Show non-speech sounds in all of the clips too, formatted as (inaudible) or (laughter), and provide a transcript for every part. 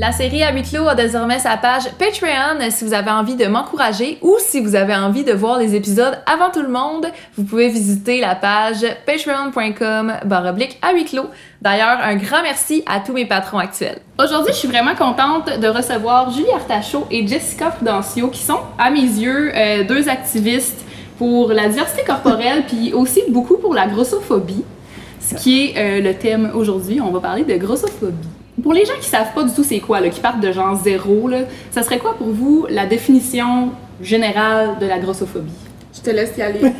La série à huis clos a désormais sa page Patreon si vous avez envie de m'encourager ou si vous avez envie de voir les épisodes avant tout le monde, vous pouvez visiter la page patreon.com baroblique à huis clos. D'ailleurs, un grand merci à tous mes patrons actuels. Aujourd'hui, je suis vraiment contente de recevoir Julie Artachot et Jessica Prudencio qui sont, à mes yeux, euh, deux activistes pour la diversité corporelle (laughs) puis aussi beaucoup pour la grossophobie, ce qui est euh, le thème aujourd'hui. On va parler de grossophobie. Pour les gens qui savent pas du tout c'est quoi, là, qui partent de genre zéro, là, ça serait quoi pour vous la définition générale de la grossophobie? Je te laisse y aller. (laughs)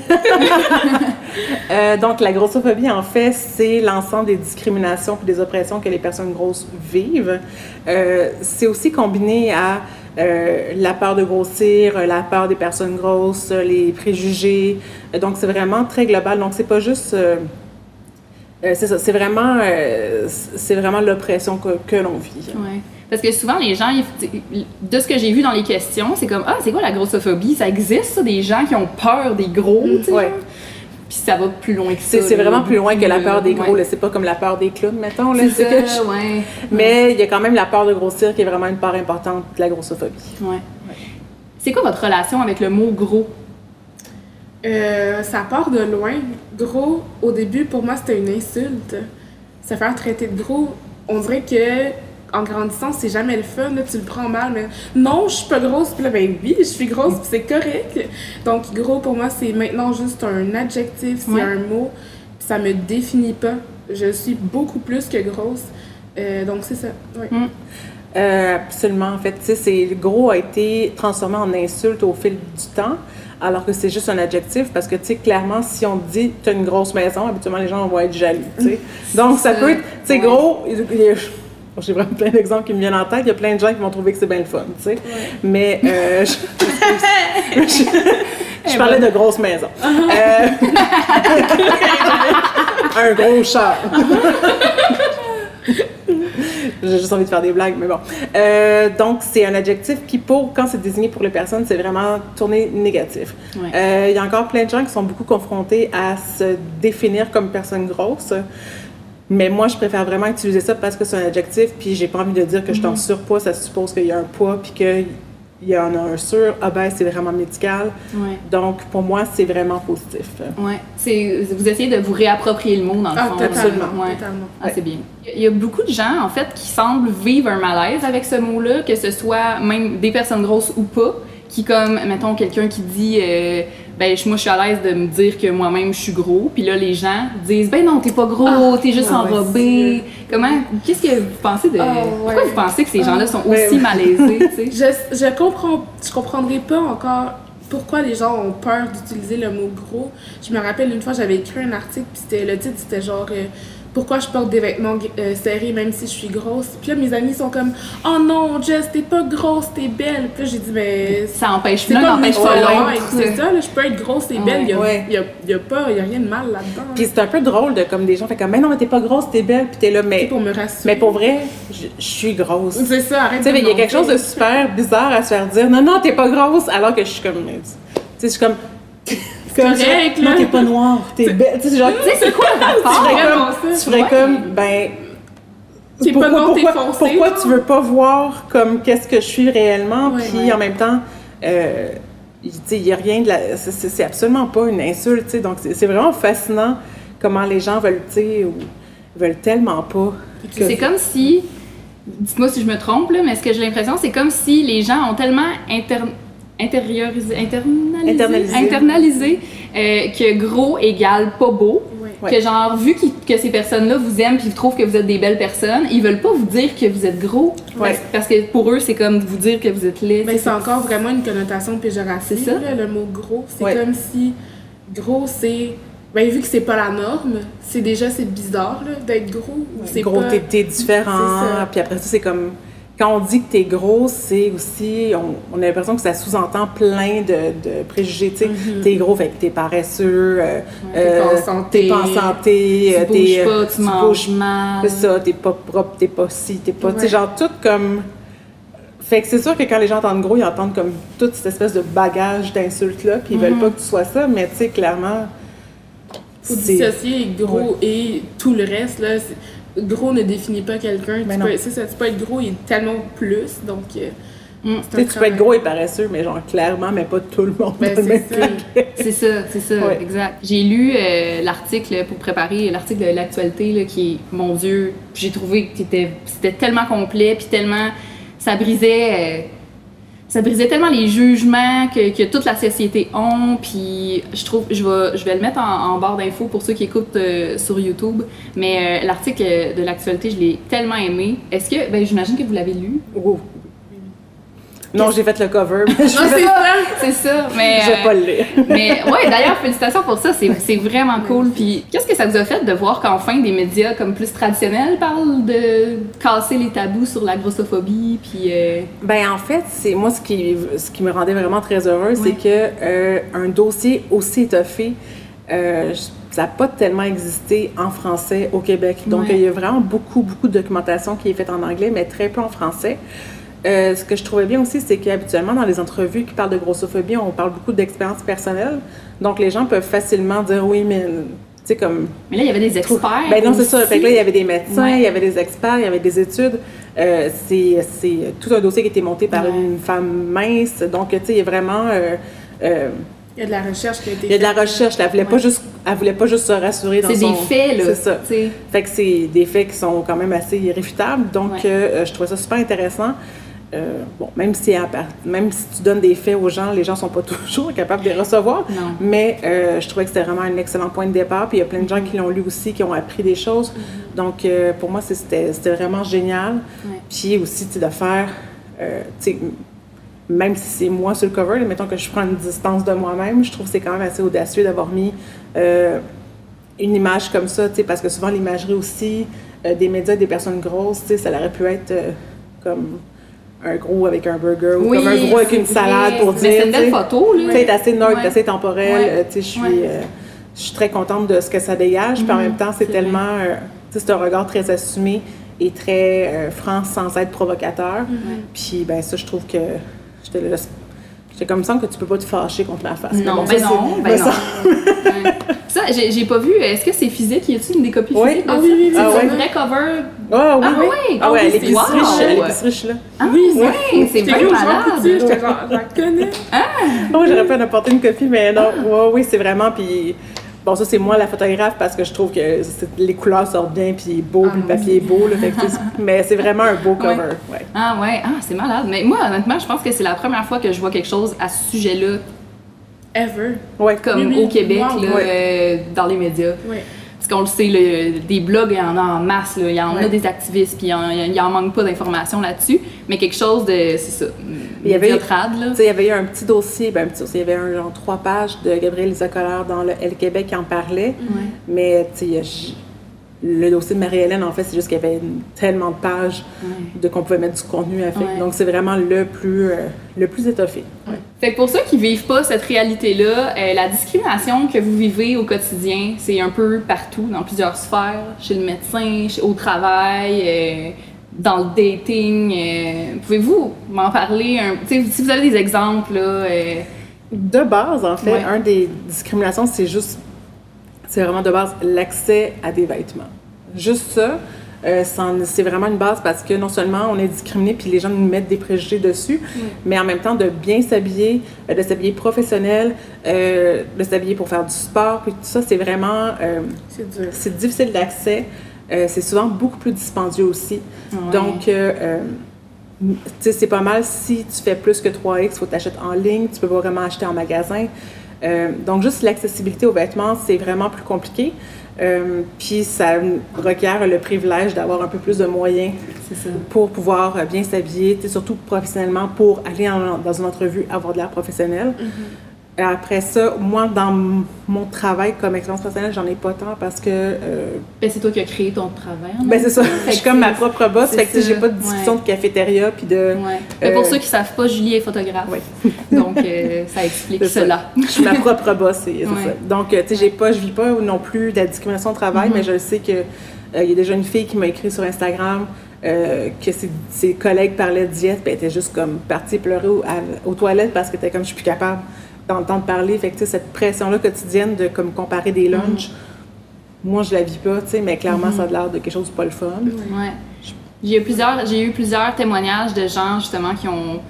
Euh, donc, la grossophobie, en fait, c'est l'ensemble des discriminations et des oppressions que les personnes grosses vivent. Euh, c'est aussi combiné à euh, la peur de grossir, la peur des personnes grosses, les préjugés. Donc, c'est vraiment très global. Donc, c'est pas juste. Euh, c'est ça, c'est vraiment, euh, c'est vraiment l'oppression que, que l'on vit. Ouais. Parce que souvent, les gens, de ce que j'ai vu dans les questions, c'est comme Ah, c'est quoi la grossophobie? Ça existe, ça, des gens qui ont peur des gros, tu. Ouais. genre? Puis ça va plus loin que ça. C'est, vraiment plus loin que la peur des gros. ouais. C'est pas comme la peur des clowns, mettons. Là, que je- ouais. Mais il y a quand même la peur de grossir qui est vraiment une part importante de la grossophobie. C'est quoi votre relation avec le mot gros? Euh, ça part de loin. Gros, au début, pour moi, c'était une insulte. Se faire traiter de gros, on dirait que en grandissant, c'est jamais le fun. là, tu le prends mal, mais non, je suis pas grosse. Puis là, ben oui, je suis grosse, puis c'est correct. Donc, gros, pour moi, c'est maintenant juste un adjectif, c'est Ouais. un mot. Puis ça me définit pas. Je suis beaucoup plus que grosse. Euh, donc, c'est ça. Ouais. Euh, absolument. En fait, tu sais, gros a été transformé en insulte au fil du temps, alors que c'est juste un adjectif parce que, tu sais, clairement, si on dit t'as une grosse maison, habituellement les gens vont être jaloux, tu sais. Donc, ça peut être, tu sais, gros. J'ai vraiment plein d'exemples qui me viennent en tête. Il y a plein de gens qui vont trouver que c'est bien le fun, tu sais. Mais euh, je, (laughs) je- je parlais de grosse maison. (laughs) Euh, (laughs) un gros char. J'ai juste envie de faire des blagues, mais bon. Euh, donc, c'est un adjectif qui, pour, quand c'est désigné pour les personnes, c'est vraiment tourné négatif. Ouais. Euh, Il y a encore plein de gens qui sont beaucoup confrontés à se définir comme personne grosse. Mais moi, je préfère vraiment utiliser ça parce que c'est un adjectif, puis j'ai pas envie de dire que je suis en surpoids, ça suppose qu'il y a un poids, puis qu'il y en a un sur. Ah ben, c'est vraiment médical. Ouais. Donc, pour moi, c'est vraiment positif. Ouais. C'est, vous essayez de vous réapproprier le mot dans le Ah, fond. totalement. Ouais. totalement. Ah, c'est bien. Il y a beaucoup de gens, en fait, qui semblent vivre un malaise avec ce mot-là, que ce soit même des personnes grosses ou pas, qui, comme, mettons, quelqu'un qui dit, euh, ben, je- moi, je suis à l'aise de me dire que moi-même, je suis gros, puis là, les gens disent, ben non, t'es pas gros, Ah, t'es juste ah enrobé. Comment, qu'est-ce que vous pensez de. Ah, ouais. Pourquoi vous pensez que ces gens-là sont Ouais, aussi ouais. malaisés, tu sais? (laughs) Je, je comprends, je comprendrai pas encore pourquoi les gens ont peur d'utiliser le mot gros. Je me rappelle une fois, j'avais écrit un article, puis c'était le titre, c'était genre euh, pourquoi je porte des vêtements euh, serrés même si je suis grosse? Puis là, mes amis sont comme oh non, Jess, t'es pas grosse, t'es belle. Puis là, j'ai dit mais Ça empêche, pas n'empêche ouais, pas ouais, l'autre. C'est ça, là, je peux être grosse et belle. Il y a, Ouais. y a- y a pas, y a rien de mal là-dedans. Puis c'est un peu drôle de comme des gens fait comme, mais non, mais t'es pas grosse, t'es belle, puis t'es là, C'est mais, pour me rassurer. mais pour vrai, je je suis grosse. C'est ça, arrête Tu sais, il y a quelque chose de super bizarre à se faire dire. Non, non, t'es pas grosse, alors que je suis comme. Tu sais, je suis comme. Comme correct, Non, là. t'es pas noire, t'es belle. Tu sais, genre. Tu sais, c'est quoi le Tu ferais comme. Tu ferais Ouais. comme. Ben. T'es pas pourquoi, foncé, pourquoi tu veux pas voir comme qu'est-ce que je suis réellement, puis en même temps. Euh, tu sais, il y a rien de la. c'est- absolument pas une insulte, tu sais. Donc, c'est vraiment fascinant comment les gens veulent, tu sais, ou veulent tellement pas. que- C'est comme si, dites-moi si je me trompe, là, mais ce que j'ai l'impression, c'est comme si les gens ont tellement inter- intériorisé, internalisé, Internalisé. internalisé, euh, que gros égale pas beau. Ouais. Que genre, vu que ces personnes-là vous aiment puis trouvent que vous êtes des belles personnes, ils veulent pas vous dire que vous êtes gros. Ouais. Parce, parce que pour eux, c'est comme vous dire que vous êtes laid. Mais sais, c'est encore vraiment une connotation péjorative, C'est ça. là, le mot gros. C'est Ouais. comme si gros, c'est. Ben, vu que c'est pas la norme, c'est déjà c'est bizarre d'être gros. gros, pas... t'es, t'es différent. C'est ça. Puis après ça, c'est comme. Quand on dit que t'es gros, c'est aussi. On, on a l'impression que ça sous-entend plein de, de préjugés. Tu Mhm. t'es gros, fait que t'es paresseux. euh, t'es pas en euh, santé. T'es pas en santé. tu euh, bouges t'es, pas, euh, tu manges bouges mal. C'est ça, t'es pas propre, t'es pas ci, t'es pas. Tu sais, Ouais. genre, tout comme. Fait que c'est sûr que quand les gens entendent gros, ils entendent comme toute cette espèce de bagage d'insultes-là, puis ils veulent Mhm. pas que tu sois ça, mais tu sais, clairement. Faut dissocier gros et tout le reste. Là. C'est- Gros ne définit pas quelqu'un. Ben Tu peux- C'est ça, tu peux être gros, il est tellement plus. Donc, euh, Mm. c'est Tu peux être gros et paresseux, mais genre clairement, mais pas tout le monde Ben, c'est même ça. (laughs) C'est ça, c'est ça, Ouais. exact. J'ai lu euh, l'article pour préparer l'article de l'actualité là, qui est, mon Dieu, j'ai trouvé que c'était c'était tellement complet, puis tellement, ça brisait, euh, ça brisait tellement les jugements que, que toute la société ont, puis je trouve, je vais, je vais le mettre en, barre d'infos pour ceux qui écoutent euh, sur YouTube, mais euh, l'article de l'actualité, je l'ai tellement aimé. Est-ce que, ben j'imagine que vous l'avez lu? Oh. Non, j'ai fait le cover, mais (laughs) je Non, c'est (laughs) ça, c'est ça, mais... je vais euh, pas le lire. Mais ouais, d'ailleurs, félicitations pour ça, c'est c'est vraiment cool. Puis qu'est-ce que ça vous a fait de voir qu'enfin des médias comme plus traditionnels parlent de casser les tabous sur la grossophobie, puis euh, Ben en fait, c'est moi ce qui ce qui me rendait vraiment très heureuse, Ouais. c'est que euh, un dossier aussi étoffé, euh, ça n'a pas tellement existé en français au Québec. Donc Ouais. il y a vraiment beaucoup beaucoup de documentation qui est faite en anglais, mais très peu en français. Euh, ce que je trouvais bien aussi, c'est qu'habituellement, dans les entrevues qui parlent de grossophobie, on parle beaucoup d'expérience personnelle. Donc, les gens peuvent facilement dire oui, mais tu sais, comme mais là il y avait des experts. ben non, c'est ça. Fait que là, il y avait des médecins, Ouais. il y avait des experts, il y avait des études. Euh, c'est, c'est tout un dossier qui a été monté par Ouais. une femme mince. Donc, tu sais, il y a vraiment... euh, euh, Il y a de la recherche qui a été il y a de la recherche. Elle voulait, pas Ouais. juste, elle voulait pas juste se rassurer dans C'est son... des faits là. C'est ça. tu sais. Fait que c'est des faits qui sont quand même assez irréfutables. Donc, Ouais. euh, je trouvais ça super intéressant. Euh, bon, même si, même si tu donnes des faits aux gens, les gens sont pas (laughs) toujours capables de les recevoir. Non. Mais euh, je trouvais que c'était vraiment un excellent point de départ. Puis il y a plein de gens qui l'ont lu aussi, qui ont appris des choses. Donc euh, pour moi, c'était vraiment génial. Ouais. Puis aussi, tu sais, de faire, tu sais, m- même si c'est moi sur le cover, là, mettons que je prends une distance de moi-même, je trouve que c'est quand même assez audacieux d'avoir mis une image comme ça, tu sais, parce que souvent l'imagerie aussi des médias des personnes grosses, tu sais, ça aurait pu être comme un gros avec un burger ou Oui, comme un gros avec une salade vrai. pour Mais dire. c'est une belle photo là. tu sais, assez neutre, Ouais. assez temporel. Ouais. euh, tu sais, je suis, Ouais. euh, je suis très contente de ce que ça dégage. Puis en Mhm, même temps, c'est tellement, euh, tu sais, c'est un regard très assumé et très euh, franc sans être provocateur. Puis ben ça, je trouve que j'étais là. J'étais comme ça que tu peux pas te fâcher contre ma face. Mais Non, bon, ben ça, non, ben mais non. ça- Ouais. Ça, j'ai j'ai pas vu. Est-ce que c'est physique? Y a-t-il une des copies Oui. physiques? Ah ça? oui, oui, oui, C'est ah un ouais. vrai cover? Ah oui, Ah oui. oui, Ah ouais, oui, l'épicerie, wow. je- à l'épicerie, je suis là. Oui, c'est Ouais, Jean malade. J'étais genre, je la connais. Oh, j'aurais pu en apporter une copie, mais non. Ouais, oui, c'est vraiment. Puis bon, ça, c'est moi la photographe parce que je trouve que les couleurs sortent bien, puis beau, Ah, puis le papier est beau. Là, fait que c'est- (laughs) mais c'est vraiment un beau cover. Ouais. Ah ouais, ah c'est malade. Mais moi, honnêtement, je pense que c'est la première fois que je vois quelque chose à ce sujet-là, Ever. Ouais. comme Oui, oui. au Québec, Wow. là, Ouais. euh, dans les médias. Oui. Qu'on le sait, le- des blogs, il y en a en masse, là. il y en a des activistes, puis il y en, il y en manque pas d'informations là-dessus. Mais quelque chose de, c'est ça, Il y avait- là. Il y avait eu un petit dossier, ben un petit dossier, il y avait un genre trois pages de Gabriel Lisa Collard dans le Elle Québec qui en parlait. Ouais. Mais tu sais, le dossier de Marie-Hélène, en fait, c'est juste qu'il y avait une- tellement de pages Ouais. de qu'on pouvait mettre du contenu à. Ouais. Donc c'est vraiment le plus, euh, le plus étoffé. Ouais. Fait que pour ceux qui vivent pas cette réalité-là, euh, la discrimination que vous vivez au quotidien, c'est un peu partout, dans plusieurs sphères, chez le médecin, chez- au travail, euh, dans le dating. euh, Pouvez-vous m'en parler? Un, si vous avez des exemples, là, euh, De base, en fait, Ouais. un des discriminations, c'est juste, c'est vraiment de base l'accès à des vêtements. Juste ça, euh, c'est vraiment une base parce que non seulement on est discriminé puis les gens nous mettent des préjugés dessus, mais en même temps de bien s'habiller, euh, de s'habiller professionnel, euh, de s'habiller pour faire du sport, puis tout ça, c'est vraiment, euh, C'est difficile d'accès. C'est souvent beaucoup plus dispendieux aussi. Ouais. Donc, tu sais, c'est pas mal si tu fais plus que 3X, il faut t'acheter en ligne, tu peux pas vraiment acheter en magasin. Euh, donc, juste l'accessibilité aux vêtements, c'est vraiment plus compliqué. Euh, puis, ça requiert le privilège d'avoir un peu plus de moyens pour pouvoir euh, bien s'habiller, surtout professionnellement, pour aller en- dans une entrevue, avoir de l'air professionnel. Et Après ça, moi, dans mon travail comme expérience personnelle, j'en ai pas tant parce que euh, Ben, c'est toi qui as créé ton travail. en ben c'est ça, je suis comme ma propre boss, fait que j'ai pas de discussion ouais. de cafétéria puis de Ouais. Mais pour Euh, ceux qui savent pas, Julie est photographe. (laughs) Donc, euh, ça explique cela. je suis ma propre boss, ça. Donc euh, tu sais, j'ai pas, je vis pas non plus de la discrimination au travail, Mhm. mais je sais que euh, il y a déjà une fille qui m'a écrit sur Instagram euh, que ses, ses collègues parlaient de diète, puis elle était juste comme partie pleurer au- à- aux toilettes parce que était comme je suis plus capable d'entendre parler. Fait que cette pression-là quotidienne de comme comparer des lunchs moi, je la vis pas, tu sais, mais clairement, ça a l'air de quelque chose de pas le fun. Ouais. J'ai eu plusieurs, j'ai eu plusieurs témoignages de gens justement qui ont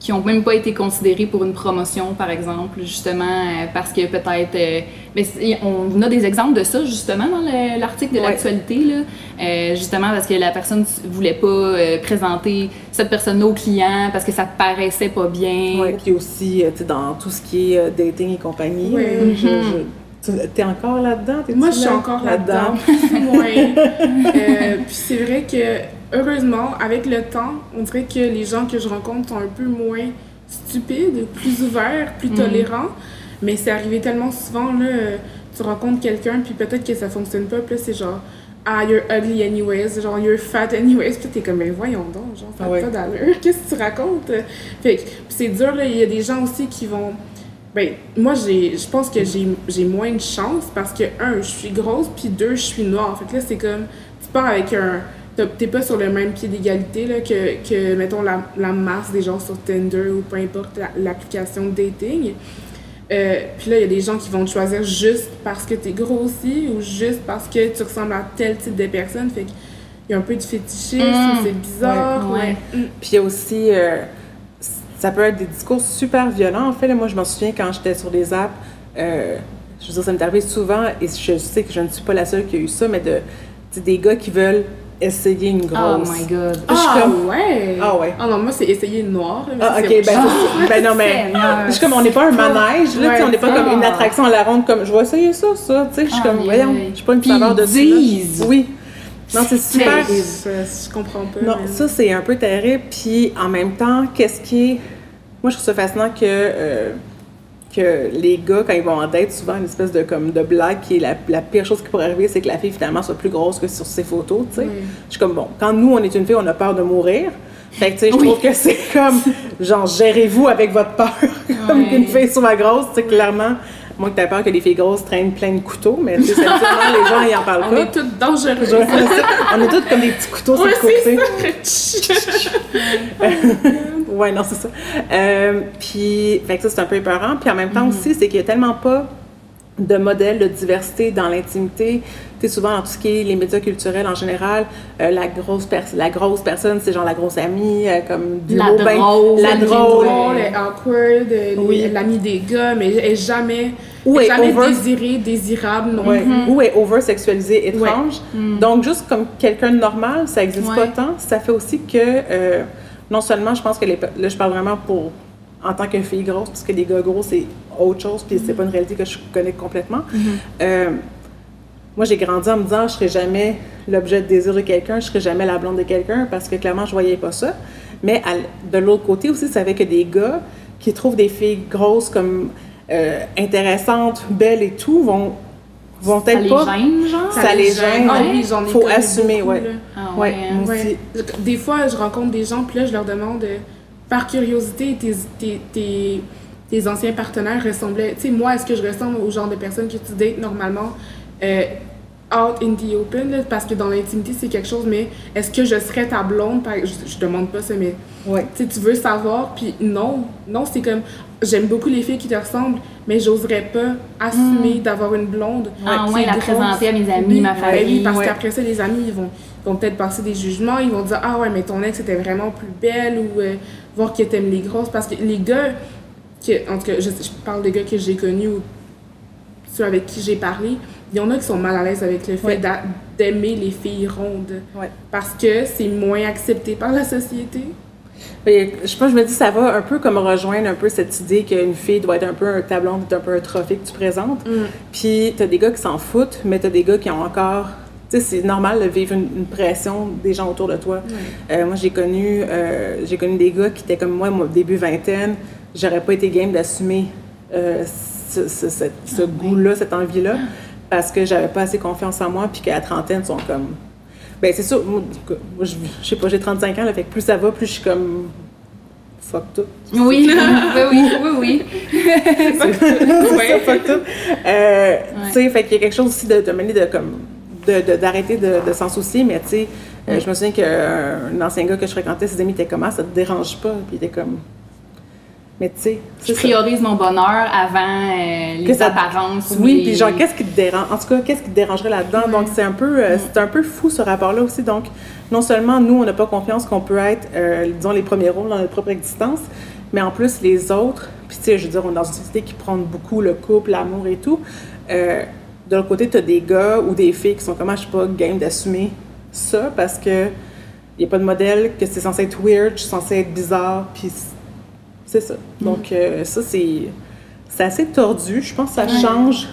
qui ont même pas été considérés pour une promotion, par exemple, justement euh, parce que peut-être, euh, mais on a des exemples de ça justement dans le- l'article de Ouais. l'actualité là, Euh, justement parce que la personne voulait pas euh, présenter cette personne au client parce que ça paraissait pas bien. Ouais, puis aussi, euh, tu sais, dans tout ce qui est euh, dating et compagnie, Ouais. je- je- tu- t'es encore là-dedans? Moi, je suis là- encore là-dedans, plus ou moins. Euh, puis c'est vrai que, heureusement, avec le temps, on dirait que les gens que je rencontre sont un peu moins stupides, plus ouverts, plus tolérants. Mais c'est arrivé tellement souvent, là, tu rencontres quelqu'un, puis peut-être que ça fonctionne pas, puis c'est genre, ah, you're ugly anyways, genre, you're fat anyways, puis t'es comme, mais voyons donc, genre, ça Ah ouais. pas d'allure, (laughs) qu'est-ce que tu racontes? Fait que, c'est dur, là, il y a des gens aussi qui vont. Ben, moi, je pense que j'ai, j'ai moins de chance parce que, un, je suis grosse, puis deux, je suis noire. Fait que là, c'est comme, tu pars avec un. T'es pas sur le même pied d'égalité là, que, que, mettons, la, la masse des gens sur Tinder ou peu importe la- l'application de dating. Euh, puis là, il y a des gens qui vont te choisir juste parce que t'es grossi ou juste parce que tu ressembles à tel type de personne. Fait qu'il y a un peu de fétichisme, Mm. c'est bizarre. Ouais. ouais. Mm. Puis il y a aussi, euh, ça peut être des discours super violents. En fait, là, moi, je me souviens quand j'étais sur des apps, euh, je veux dire, ça m'est arrivé souvent, et je sais que je ne suis pas la seule qui a eu ça, mais de, tu sais, des gars qui veulent essayer une Oh grosse. my god. Je suis Ah comme- ouais! Ah ouais. Ah non, moi, c'est essayer noir. là, mais Ah, ok, ben, ben non, mais. (laughs) Je suis comme, on n'est pas un manège, là, tu sais, on n'est pas Ouais, comme une ah. attraction à la ronde, comme, je vais essayer ça, ça, tu sais, je suis comme, Aïe, voyons, je suis pas une Puis saveur de ça. Oui. Non, c'est super. Je, je comprends pas. Non, ça, c'est un peu terrible. Puis, en même temps, qu'est-ce qui est... Moi, je trouve ça fascinant que, euh, que les gars, quand ils vont en date, souvent, une espèce de, comme, de blague qui est la, la pire chose qui pourrait arriver, c'est que la fille, finalement, soit plus grosse que sur ses photos, tu sais. Oui. Je suis comme, bon, quand nous, on est une fille, on a peur de mourir. Fait que, tu sais, je Oui. trouve que c'est comme, genre, gérez-vous avec votre peur. (laughs) comme Ouais. qu'une fille soit grosse, tu sais, clairement... Moi, que t'as peur que les filles grosses traînent plein de couteaux, mais tu sais, les gens, ils en parlent On pas. est toutes dangereuses. on est tous comme des petits couteaux sur le côté. (laughs) Ouais, non, c'est ça. Euh, puis, fait que ça, c'est un peu épeurant. Puis en même temps aussi, c'est qu'il n'y a tellement pas de modèles de diversité dans l'intimité. Tu sais, souvent, dans tout ce qui est les médias culturels en général, euh, la, grosse la grosse personne, c'est genre la grosse amie, euh, comme du La ben- drôle, la drôle. est awkward, Oui. est l'amie des gars, mais elle est jamais, Ou est jamais over- désirée, désirable non Ouais. plus. Ou est over-sexualisée, étrange. Mm. Donc, juste comme quelqu'un de normal, ça n'existe Ouais. pas tant. Ça fait aussi que, euh, non seulement, je pense que les, là, je parle vraiment pour, en tant que fille grosse, parce que les gars gros, c'est autre chose, puis c'est pas une réalité que je connais complètement. Euh, moi, j'ai grandi en me disant, je serai jamais l'objet de désir de quelqu'un, je serai jamais la blonde de quelqu'un, parce que clairement, je voyais pas ça. Mais à de l'autre côté aussi, ça fait que des gars qui trouvent des filles grosses comme euh, intéressantes, belles et tout, vont, vont Ça peut-être les pas... gêne, genre? Ça les gêne, Ah ouais. oui, j'en ai Faut assumer, beaucoup, ouais. là. Ah Ouais, ouais, hein. aussi. Je- Des fois, je rencontre des gens, puis là, je leur demande, euh, par curiosité, tes, tes, tes, tes anciens partenaires ressemblaient. Tu sais, moi, est-ce que je ressemble au genre de personne que tu dates normalement euh, out in the open, là, parce que dans l'intimité, c'est quelque chose, mais est-ce que je serais ta blonde? Par- Je, je demande pas ça, mais Ouais. tu veux savoir, puis non. Non, c'est comme, j'aime beaucoup les filles qui te ressemblent, mais j'oserais pas assumer d'avoir une blonde. Ah qui ouais, est la grosse. présenter à mes amis, Oui, ma famille. oui, parce ouais. qu'après ça, les amis, ils vont, vont peut-être passer des jugements, ils vont dire Ah ouais, mais ton ex était vraiment plus belle ou euh, voir que t'aimes les grosses. Parce que les gars, que, en tout cas, je, je parle des gars que j'ai connus ou ceux avec qui j'ai parlé, il y en a qui sont mal à l'aise avec le fait Ouais. d'aimer les filles rondes. Ouais. Parce que c'est moins accepté par la société. Mais je pense, je me dis, ça va un peu comme rejoindre un peu cette idée qu'une fille doit être un peu un tableau, un peu un trophée que tu présentes. Mm. Puis t'as des gars qui s'en foutent, mais t'as des gars qui ont encore. Tu sais, c'est normal de vivre une, une pression des gens autour de toi. Euh, moi, j'ai connu, euh, j'ai connu des gars qui étaient comme moi, moi, début vingtaine. J'aurais pas été game d'assumer euh, ce, ce goût-là, cette envie-là, parce que j'avais pas assez confiance en moi, puis qu'à la trentaine, ils sont comme. Ben, c'est sûr, moi, je, je sais pas, j'ai 35 ans, là, fait que plus ça va, plus je suis comme. Fuck tout. Oui, (laughs) oui, oui, oui, oui. (laughs) c'est ça, fuck tout. Tu sais, fait qu'il y a quelque chose aussi de, de mener de comme de- de- d'arrêter de, de s'en soucier, mais tu sais, euh, je me souviens qu'un ancien gars que je fréquentais, ses amis étaient comme ah, ça te dérange pas, puis il était comme Mais tu sais, Je ça. priorise mon bonheur avant euh, les Que ça- apparences. ou Oui, les- puis genre, qu'est-ce qui te dérange? En tout cas, qu'est-ce qui te dérangerait là-dedans? Donc, c'est un peu, euh, c'est un peu fou ce rapport-là aussi. Donc, non seulement nous, on n'a pas confiance qu'on peut être, euh, disons, les premiers rôles dans notre propre existence, mais en plus, les autres, puis tu sais, je veux dire, on est dans une société qui prend beaucoup le couple, l'amour et tout. De l'autre côté, tu as des gars ou des filles qui sont comme, ah, je suis pas game d'assumer ça parce que il n'y a pas de modèle, que c'est censé être weird, je suis censé être bizarre, puis c'est ça. Donc, euh, ça, c'est. C'est assez tordu. Je pense que ça Ouais. change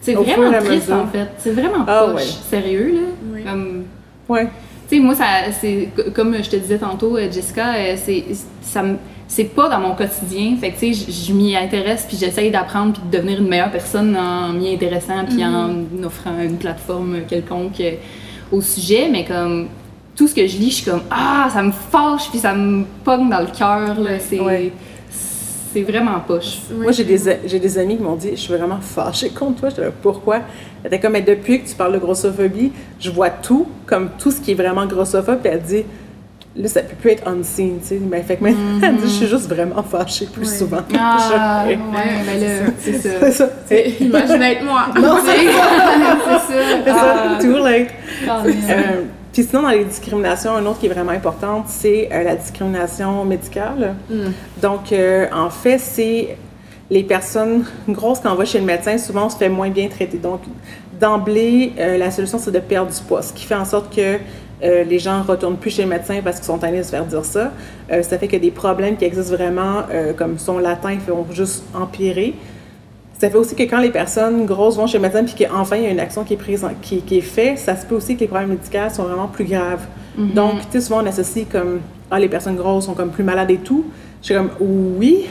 C'est au fur vraiment et à triste mesure. en fait. C'est vraiment Ah, poche. ouais. Sérieux là? Oui. Comme- Ouais. Tu sais, moi, ça, c'est comme je te disais tantôt, euh, Jessica, euh, c'est ça me- c'est pas dans mon quotidien. Fait que tu sais, je- je m'y intéresse puis j'essaye d'apprendre puis de devenir une meilleure personne en m'y intéressant puis en offrant une plateforme quelconque euh, au sujet. Mais comme tout ce que je lis, je suis comme ah, ça me fâche puis ça me pogne dans le cœur. là. C'est Ouais. c'est vraiment poche. Oui. Moi, j'ai des, des amis qui m'ont dit Je suis vraiment fâchée contre toi. J'étais là, pourquoi? Elle était comme Mais depuis que tu parles de grossophobie, je vois tout, comme tout ce qui est vraiment grossophobe. Puis elle dit Là, ça peut plus être unseen, tu sais. Mais fait que maintenant, (laughs) Je suis juste vraiment fâchée plus Ouais. souvent. Ah, (laughs) ouais, ben là, c'est ça. C'est ça. Imagine être moi. Non, c'est ça. c'est (laughs) ça. Ah, Too late. ah, Euh, puis sinon, dans les discriminations, un autre qui est vraiment importante, c'est euh, la discrimination médicale. Mm. Donc, euh, en fait, c'est les personnes grosses, quand on va chez le médecin, souvent, on se fait moins bien traiter. Donc, d'emblée, euh, la solution, c'est de perdre du poids, ce qui fait en sorte que euh, les gens ne retournent plus chez le médecin parce qu'ils sont tannés de se faire dire ça. Euh, ça fait que des problèmes qui existent vraiment, euh, comme sont latents, ils vont juste empirer. Ça fait aussi que quand les personnes grosses vont chez le médecin puis qu'enfin il y a une action qui est prise, qui, qui est faite, ça se peut aussi que les problèmes médicaux sont vraiment plus graves. Donc, tu sais, souvent on associe comme ah les personnes grosses sont comme plus malades et tout. Je suis comme oui.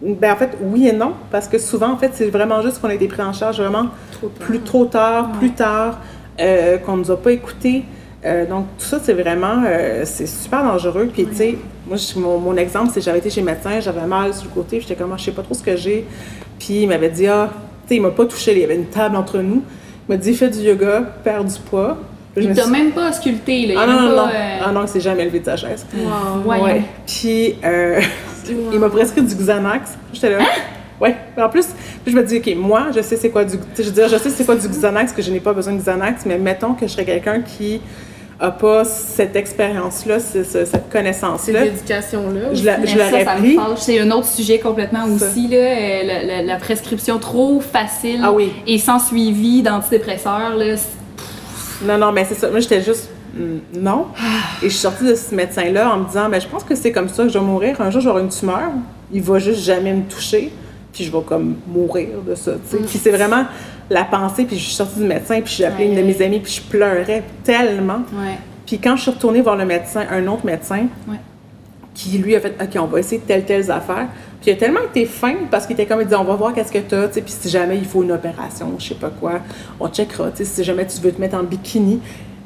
Ben en fait oui et non parce que souvent en fait c'est vraiment juste qu'on a été pris en charge vraiment Trop tard. plus trop tard, plus tard, euh, qu'on nous a pas écoutés. Euh, donc, tout ça, c'est vraiment, euh, c'est super dangereux. Puis, tu sais, moi, je- mon, mon exemple, c'est que j'avais été chez le médecin, j'avais mal sur le côté, j'étais comme, Ah, je sais pas trop ce que j'ai. Puis, il m'avait dit, ah, tu sais, il m'a pas touché, il y avait une table entre nous. Il m'a dit, fais du yoga, perds du poids. Je Il t'a suis- même pas sculpté, là. Ah non, non, pas, non. euh, Ah non, il s'est jamais levé de sa chaise. Wow. Ouais. Puis, euh, (laughs) il m'a prescrit du Xanax. J'étais là. Ouais. En plus, puis je me dis, OK, moi, je sais c'est quoi du. Je veux dire, je sais c'est quoi du Xanax, que je n'ai pas besoin de Xanax, mais mettons que je serais quelqu'un qui pas cette expérience-là, ce- ce- cette Cette connaissance-là. éducation-là. Je la- Mais je l'aurais ça, pris. C'est un autre sujet complètement Ça. aussi, là. euh, La, la- la prescription trop facile Ah oui. et sans suivi d'antidépresseurs, là. Non, non, mais c'est ça. Moi, j'étais juste. mm, Non. Et je suis sortie de ce médecin-là en me disant, ben, je pense que c'est comme ça que je vais mourir. Un jour, avoir une tumeur. Il va juste jamais me toucher. Puis je vais comme mourir de ça. sais. Puis c'est vraiment la pensée. Puis je suis sortie du médecin. Puis j'ai appelé une de mes amies. Puis je pleurais tellement. Ouais. Puis quand je suis retournée voir le médecin, un autre médecin, Ouais. qui lui a fait OK, on va essayer telle, telle affaire. Puis il a tellement été fin parce qu'il était comme il dit on va voir qu'est-ce que tu as, puis si jamais il faut une opération, je sais pas quoi, on checkera, si jamais tu veux te mettre en bikini.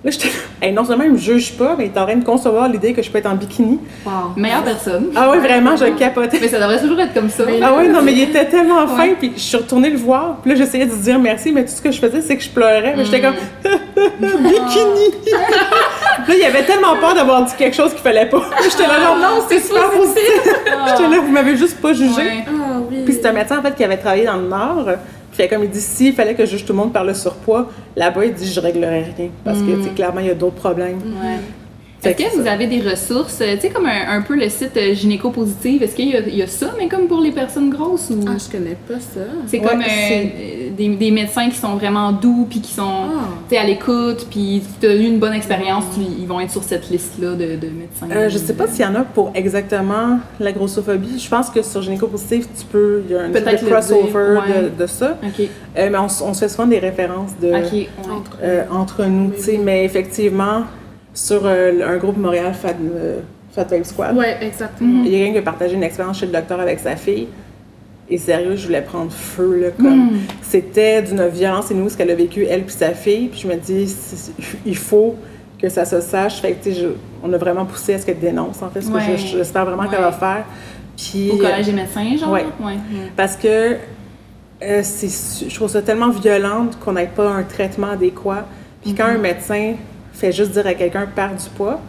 Là, j'étais (laughs) hey, non seulement il me juge pas, mais il est en train de concevoir l'idée que je peux être en bikini. Wow. Meilleure personne. Ah oui, vraiment, je capotais. Mais ça devrait toujours être comme ça. Mais- Ah oui, non, mais il était tellement fin, puis je suis retournée le voir, puis là, j'essayais de lui dire merci, mais tout ce que je faisais, c'est que je pleurais, mais j'étais comme (laughs) bikini! puis là, il avait tellement peur d'avoir dit quelque chose qu'il fallait pas. J'étais là, genre, non, c'est super positif! J'étais là, vous m'avez juste pas jugé. Ouais. Ah oui. Puis c'est un médecin en fait qui avait travaillé dans le Nord. Puis comme il dit, s'il fallait que je juge tout le monde par le surpoids, là-bas il dit je réglerais rien parce que sais, clairement il y a d'autres problèmes. Ouais. Est-ce que vous avez des ressources, euh, tu sais, comme un, un peu le site euh, Gynéco Positive, est-ce qu'il y, a- il y a ça, mais comme pour les personnes grosses ou? Ah, je connais pas ça. C'est Ouais, comme euh, des, des médecins qui sont vraiment doux, puis qui sont Ah. tu sais, à l'écoute, puis tu as eu une bonne expérience, tu- ils vont être sur cette liste-là de, de médecins. Euh, je sais pas s'il y en a pour exactement la grossophobie. Je pense que sur Gynéco Positif, tu peux, il y a un petit crossover ouais. de, de ça. Ok, Euh, mais on, se fait souvent des références de. Entre- euh, entre nous, Oui, tu sais. oui. Mais effectivement, sur euh, un groupe Montréal Fat, euh, Fat Squad, Ouais, exactement. Il y a quelqu'un qui a partagé une expérience chez le docteur avec sa fille. Et sérieux, je voulais prendre feu, là, comme... Mm. C'était d'une violence inouïe ce qu'elle a vécu, elle puis sa fille. Puis je me dis, il faut que ça se sache. Fait que, je- on a vraiment poussé à ce qu'elle dénonce, en fait, ce Ouais. que je- j'espère vraiment qu'elle va faire. Puis... Au collège des médecins, genre? Ouais. ouais. Parce que euh, je trouve ça tellement violent qu'on n'ait pas un traitement adéquat. Puis quand Mm-hmm. un médecin fait juste dire à quelqu'un « perds du poids »,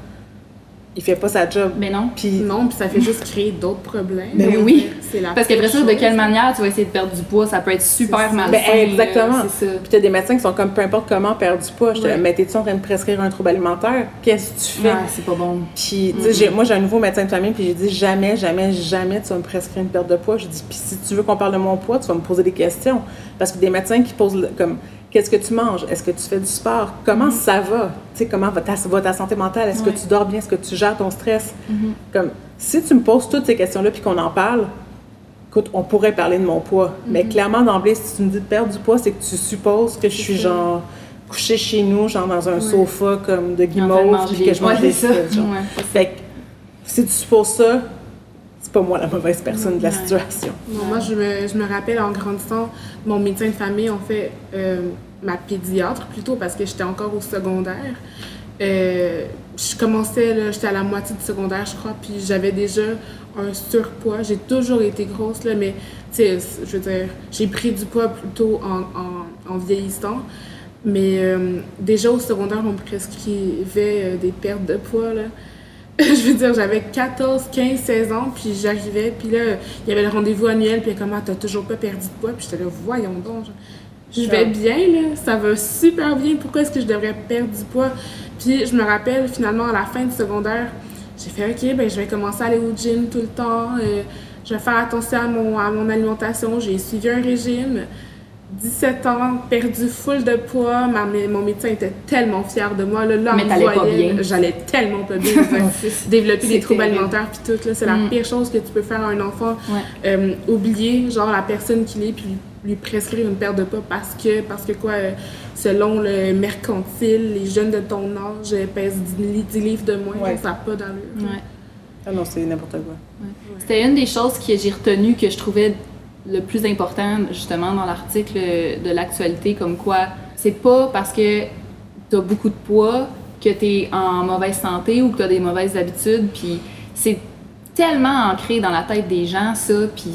il fait pas sa job. Mais non. Puis Non, puis ça fait juste créer d'autres problèmes. Ben veux oui. C'est la Parce qu'après ça, de quelle manière tu vas essayer de perdre du poids? Ça peut être super malsain. Ben, exactement. C'est ça. Puis t'as des médecins qui sont comme peu importe comment perdre du poids. Je te Ouais. mais t'es-tu en train de prescrire un trouble alimentaire? Qu'est-ce que tu fais? Ouais, c'est pas bon. Puis, tu sais, j'ai- moi, j'ai un nouveau médecin de famille, puis j'ai dit jamais, jamais, jamais tu vas me prescrire une perte de poids. Je dis, puis si tu veux qu'on parle de mon poids, tu vas me poser des questions. Parce que des médecins qui posent, le- comme, qu'est-ce que tu manges? Est-ce que tu fais du sport? Comment ça va? Tu sais, comment va ta, va ta santé mentale? Est-ce Ouais. que tu dors bien? Est-ce que tu gères ton stress? Comme, si tu me poses toutes ces questions-là, puis qu'on en parle, écoute, on pourrait parler de mon poids. Mais clairement, d'emblée, si tu me dis de perdre du poids, c'est que tu supposes que je suis ça. genre couchée chez nous, genre dans un Ouais. sofa comme de guimauve, puis que je mange des ça. Fait que si tu supposes ça, pas moi la mauvaise personne de la situation. Non, moi, je me, je me rappelle en grandissant, mon médecin de famille, en fait, euh, ma pédiatre plutôt, parce que j'étais encore au secondaire. Euh, je commençais, là, j'étais à la moitié du secondaire, je crois, puis j'avais déjà un surpoids. J'ai toujours été grosse, là, mais, tu sais, je veux dire, j'ai pris du poids plutôt en, en, en vieillissant. Mais euh, déjà au secondaire, on me prescrivait des pertes de poids, là. (laughs) je veux dire, j'avais 14, 15, 16 ans, puis j'arrivais, puis là, il y avait le rendez-vous annuel, puis comment t'as toujours pas perdu de poids, puis j'étais là, voyons donc, je, je vais bien, là, ça va super bien, pourquoi est-ce que je devrais perdre du poids? Puis je me rappelle, finalement, à la fin du secondaire, j'ai fait, OK, ben je vais commencer à aller au gym tout le temps, euh, je vais faire attention à mon, à mon alimentation, j'ai suivi un régime. 17 ans, perdu full de poids. Ma, mon médecin était tellement fier de moi. Là, là Mais on me t'allais pas. J'allais tellement pas bien. (laughs) Développer des troubles terrible. alimentaires puis tout, là, c'est la Mm. pire chose que tu peux faire à un enfant. Ouais. Euh, oublier, genre, la personne qu'il est puis lui, lui prescrire une perte de poids parce que, parce que quoi, euh, selon le mercantile, les jeunes de ton âge euh, pèsent 10, li- 10 livres de moins. Ouais. Ça n'a pas d'allure. Ouais. Ah non, c'est n'importe quoi. C'était une des choses que j'ai retenues que je trouvais le plus important justement dans l'article de l'actualité, comme quoi c'est pas parce que tu as beaucoup de poids que tu es en mauvaise santé ou que tu as des mauvaises habitudes, puis c'est tellement ancré dans la tête des gens ça, puis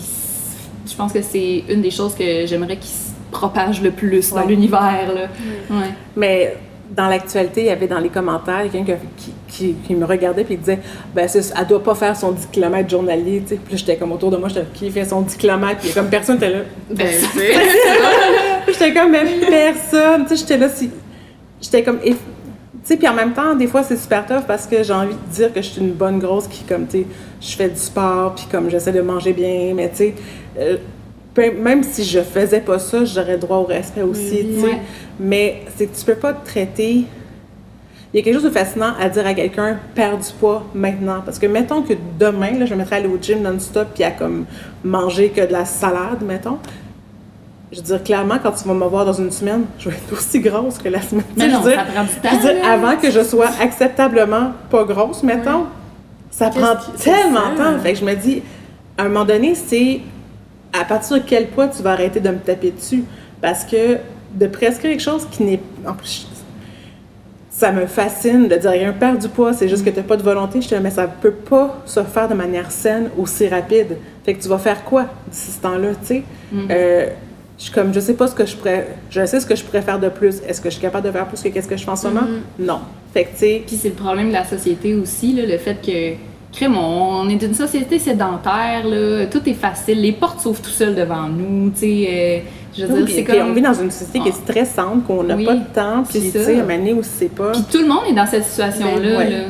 je pense que c'est une des choses que j'aimerais qui se propage le plus dans Ouais. l'univers là. Ouais. Mais dans l'actualité, il y avait dans les commentaires quelqu'un qui, qui, qui me regardait puis disait ben elle doit pas faire son 10 km journalier, tu sais. Puis là, j'étais comme autour de moi, j'étais qui fait son 10 km puis comme personne était là. Ben, c'est- (laughs) J'étais comme mais personne, tu sais, j'étais là si j'étais comme tu sais puis en même temps des fois c'est super tough parce que j'ai envie de dire que je suis une bonne grosse qui comme tu sais je fais du sport puis comme j'essaie de manger bien mais tu sais euh, même si je faisais pas ça j'aurais droit au respect aussi Oui, tu sais ouais. mais c'est que tu peux pas te traiter il y a quelque chose de fascinant à dire à quelqu'un perds du poids maintenant parce que mettons que demain là, je me mettrais à aller au gym non-stop puis à comme manger que de la salade mettons je veux dire, clairement, quand tu vas me voir dans une semaine, je vais être aussi grosse que la semaine. Mais non, je veux dire, ça prend du temps. je veux dire, là. avant que je sois acceptablement pas grosse, mettons, ça prend tellement de temps. Fait que je me dis, à un moment donné, c'est à partir de quel poids tu vas arrêter de me taper dessus? Parce que de prescrire quelque chose qui n'est. En plus, ça me fascine de dire, rien perd du poids, c'est juste que tu n'as pas de volonté. Je te dis, mais ça peut pas se faire de manière saine aussi rapide. Fait que tu vas faire quoi d'ici ce temps-là, tu sais? Mhm. Euh, je suis comme, je sais pas ce que je pourrais. Je sais ce que je pourrais faire de plus. Est-ce que je suis capable de faire plus que qu'est-ce que je fais en ce moment? Non. Fait que, tu sais, Puis c'est le problème de la société aussi, là, le fait que, crème, on est une société sédentaire, là, tout est facile, les portes s'ouvrent tout seules devant nous, tu sais, euh, je veux Oui, dire, c'est puis on comme... vit dans une société qui est stressante, qu'on n'a Oui, pas de temps, puis tu sais, à donné où c'est pas. Puis tout le monde est dans cette situation-là, Ben, ouais. là.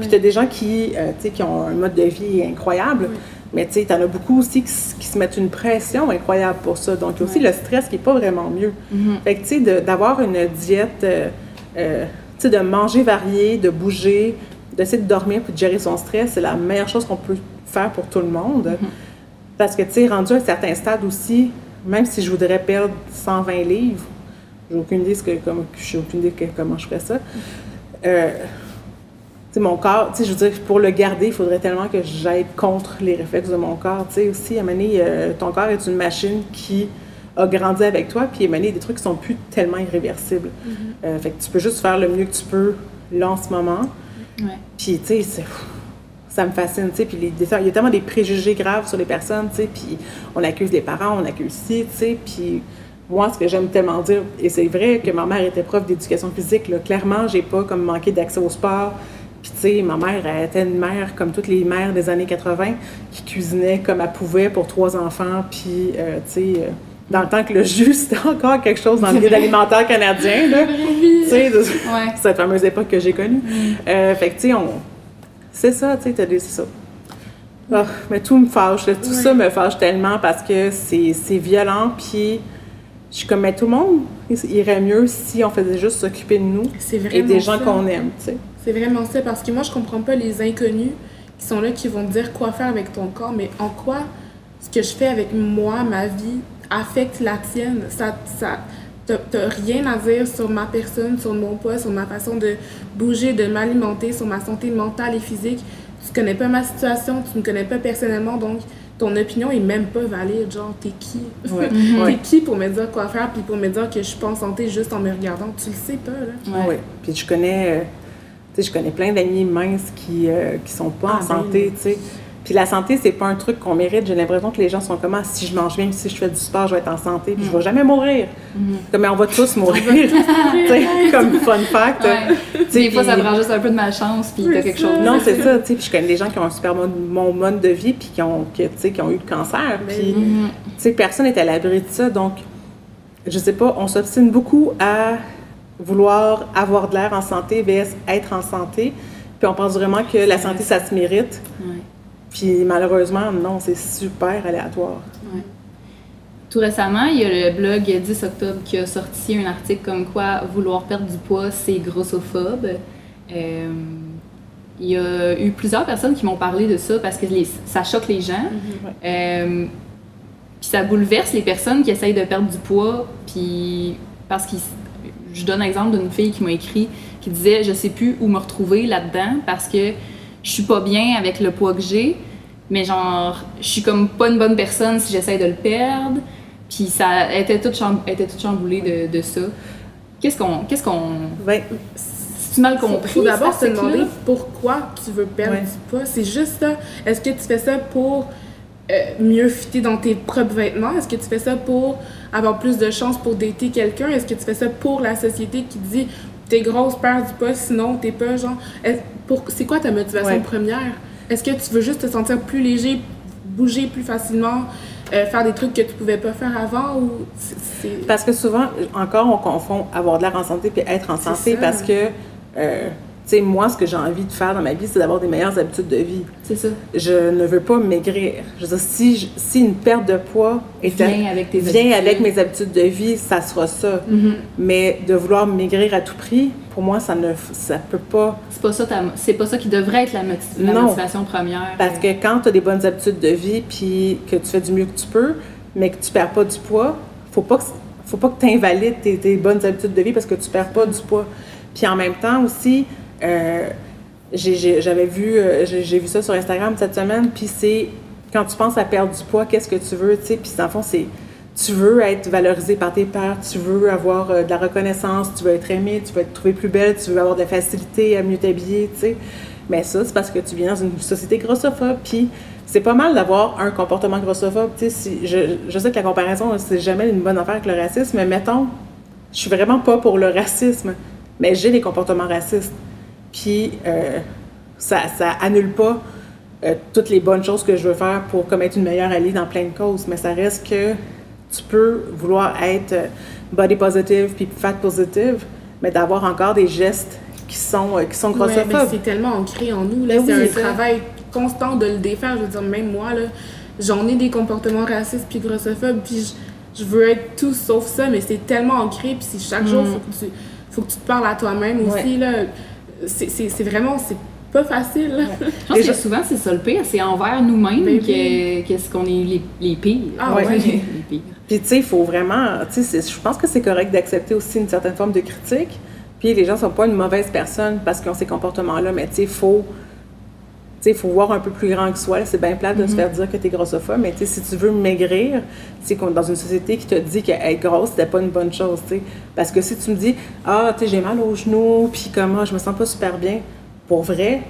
Puis t'as des gens qui, euh, tu sais, qui ont un mode de vie incroyable, mais tu sais, t'en as beaucoup aussi qui, se mettent une pression incroyable pour ça. Donc, il y a aussi le stress qui est pas vraiment mieux. Mhm. Fait que, tu sais, d'avoir une diète, euh, euh, tu sais, de manger varié, de bouger, d'essayer de dormir puis de gérer son stress, c'est la meilleure chose qu'on peut faire pour tout le monde. Mhm. Parce que, tu sais, rendu à un certain stade aussi, même si je voudrais perdre 120 livres, j'ai aucune idée, ce que, comme, aucune idée que- comment je ferais ça. Euh, tu sais, mon corps, tu sais, je veux dire, pour le garder, il faudrait tellement que j'aille contre les réflexes de mon corps. Tu sais, aussi, à euh, ton corps est une machine qui a grandi avec toi, puis à des trucs qui sont plus tellement irréversibles. Euh, fait que tu peux juste faire le mieux que tu peux là en ce moment. Puis, tu sais, ça me fascine, tu sais. Puis, il y a tellement des préjugés graves sur les personnes, tu sais. Puis, on accuse les parents, on accuse ci, tu sais. Puis, moi, ce que j'aime tellement dire, et c'est vrai que ma mère était prof d'éducation physique, là, clairement, j'ai pas comme manqué d'accès au sport. Puis, tu sais, ma mère, était une mère comme toutes les mères des années 80 qui cuisinait comme elle pouvait pour trois enfants. Puis, euh, tu sais, euh, dans le temps que le jus, (laughs) c'était encore quelque chose dans le guide alimentaire canadien, là. (laughs) Tu sais, de- Ouais. (laughs) cette fameuse époque que j'ai connue. Euh, fait que, tu sais, on... c'est ça, tu sais, t'as des... c'est ça. Ah, mais tout me fâche, là. tout Ouais. ça me fâche tellement parce que c'est c'est violent, puis je suis comme, mais tout le monde il irait mieux si on faisait juste s'occuper de nous et des gens qu'on aime, tu sais. C'est vraiment ça, parce que moi, je comprends pas les inconnus qui sont là, qui vont te dire quoi faire avec ton corps, mais en quoi ce que je fais avec moi, ma vie, affecte la tienne. Ça, ça, t'as rien à dire sur ma personne, sur mon poids, sur ma façon de bouger, de m'alimenter, sur ma santé mentale et physique. Tu connais pas ma situation, tu me connais pas personnellement, donc ton opinion est même pas valide. Genre, t'es qui? Ouais. (laughs) T'es Ouais. qui pour me dire quoi faire, puis pour me dire que je suis pas en santé juste en me regardant? Tu le sais pas, là. Ouais. Ouais. Puis je connais, euh, tu sais, je connais plein d'amis minces qui, euh, qui sont pas Ah, en ben santé, tu sais. Puis la santé, c'est pas un truc qu'on mérite. J'ai l'impression que les gens sont comme, Ah, si je mange bien, si je fais du sport, je vais être en santé, puis je vais jamais mourir. Comme, mais on va tous mourir. (laughs) (laughs) Tu sais, comme fun fact. Ouais. Tu sais, Des fois, ça puis- prend juste un peu de malchance, puis t'as quelque ça. chose. Non, c'est ça, tu sais. Puis je connais des gens qui ont un super bon, bon mode de vie, puis qui ont, qui, tu sais, qui ont eu le cancer. Ben Puis, tu sais, personne n'est à l'abri de ça. Donc, je sais pas, on s'obstine beaucoup à vouloir avoir de l'air en santé vs être en santé. Puis on pense vraiment que la santé, ça se mérite. Puis malheureusement, non, c'est super aléatoire. Tout récemment, il y a le blog 10 octobre qui a sorti un article comme quoi vouloir perdre du poids, c'est grossophobe. Euh, il y a eu plusieurs personnes qui m'ont parlé de ça parce que les- ça choque les gens. Euh, puis ça bouleverse les personnes qui essayent de perdre du poids. Puis parce que je donne l'exemple d'une fille qui m'a écrit qui disait je sais plus où me retrouver là-dedans parce que je suis pas bien avec le poids que j'ai, mais genre je suis comme pas une bonne personne si j'essaie de le perdre. Puis ça était elle était toute chamboulée de, de ça. Qu'est-ce qu'on qu'est-ce qu'on Ben, c'est mal compris Faut d'abord se demander pourquoi tu veux perdre Ouais. du poids. C'est juste ça. Est-ce que tu fais ça pour euh, mieux fitter dans tes propres vêtements? Est-ce que tu fais ça pour avoir plus de chances pour dater quelqu'un? Est-ce que tu fais ça pour la société qui dit t'es grosse, perds du poids, sinon t'es pas genre. C'est quoi ta motivation Ouais. première? Est-ce que tu veux juste te sentir plus léger, bouger plus facilement, euh, faire des trucs que tu pouvais pas faire avant ou. Parce que souvent, encore, on confond avoir de l'air en santé puis être en santé parce que, euh, sais, moi, ce que j'ai envie de faire dans ma vie, c'est d'avoir des meilleures habitudes de vie. C'est ça. Je ne veux pas maigrir. Je veux dire, si, je- si une perte de poids est Viens avec tes vient avec mes habitudes de vie, ça sera ça. Mhm. Mais de vouloir maigrir à tout prix, pour moi, ça ne ça peut pas. C'est pas ça c'est pas ça qui devrait être la, moti- la Non. motivation première. Parce que quand tu as des bonnes habitudes de vie puis que tu fais du mieux que tu peux, mais que tu perds pas du poids, faut pas que, faut pas que tu invalides tes, tes bonnes habitudes de vie parce que tu perds pas du poids. Puis en même temps aussi, euh, j'avais vu, euh, j'ai vu ça sur Instagram cette semaine, puis c'est quand tu penses à perdre du poids, qu'est-ce que tu veux, tu sais, puis dans le fond, c'est tu veux être valorisé par tes pairs, tu veux avoir euh, de la reconnaissance, tu veux être aimé, tu veux être trouvé plus belle, tu veux avoir de la facilité à mieux t'habiller, tu sais. Mais ça, c'est parce que tu viens dans une société grossophobe, puis c'est pas mal d'avoir un comportement grossophobe, tu sais. Je, je sais que la comparaison, c'est jamais une bonne affaire avec le racisme, mais mettons, je suis vraiment pas pour le racisme, mais j'ai des comportements racistes. Puis euh, ça, ça annule pas euh, toutes les bonnes choses que je veux faire pour comme être une meilleure alliée dans plein de causes, mais ça reste que tu peux vouloir être euh, body positive puis fat positive, mais d'avoir encore des gestes qui sont, qui sont Ouais, grossophobes. c'est tellement ancré en nous. Là, Ben c'est un ça. travail constant de le défaire. Je veux dire, même moi, là, j'en ai des comportements racistes puis grossophobes, puis je, je veux être tout sauf ça, mais c'est tellement ancré, puis c'est chaque jour, faut que, tu, faut que tu te parles à toi-même Mm. Ouais. aussi. là. C'est vraiment, c'est pas facile. (laughs) Je pense Déjà- que souvent, c'est ça le pire, c'est envers nous-mêmes Ben que, qu'est-ce qu'on est les, les pires. Ah ouais. les pires. Puis tu sais, il faut vraiment, tu sais, je pense que c'est correct d'accepter aussi une certaine forme de critique. Puis les gens sont pas une mauvaise personne parce qu'ils ont ces comportements-là, mais tu sais, il faut, il faut voir un peu plus grand que soi. C'est bien plate de se faire dire que tu es grossophobe, mais tu sais, si tu veux maigrir, dans une société qui te dit qu'être grosse, c'était pas une bonne chose, tu sais. Parce que si tu me dis, ah, tu sais, j'ai mal aux genoux, puis comment, je me sens pas super bien, pour vrai,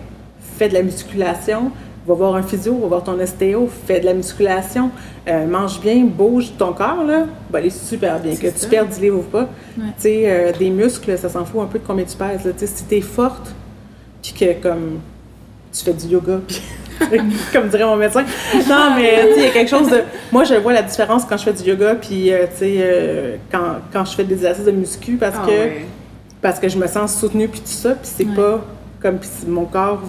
fais de la musculation, va voir un physio, va voir ton ostéo, fais de la musculation, euh, mange bien, bouge ton corps, là, va aller super bien. Que tu ça. perdes du livre ou pas. Ouais. Tu sais, euh, des muscles, ça s'en fout un peu de combien tu pèses. là. Tu sais, si t'es forte, puis que comme tu fais du yoga, puis (laughs) comme dirait mon médecin. Non, mais tu sais, il y a quelque chose de. Moi, je vois la différence quand je fais du yoga, puis euh, tu sais, euh, quand, quand je fais des exercices de muscu, parce Ah que ouais. parce que je me sens soutenue, puis tout ça, puis c'est Ouais. pas comme si mon corps.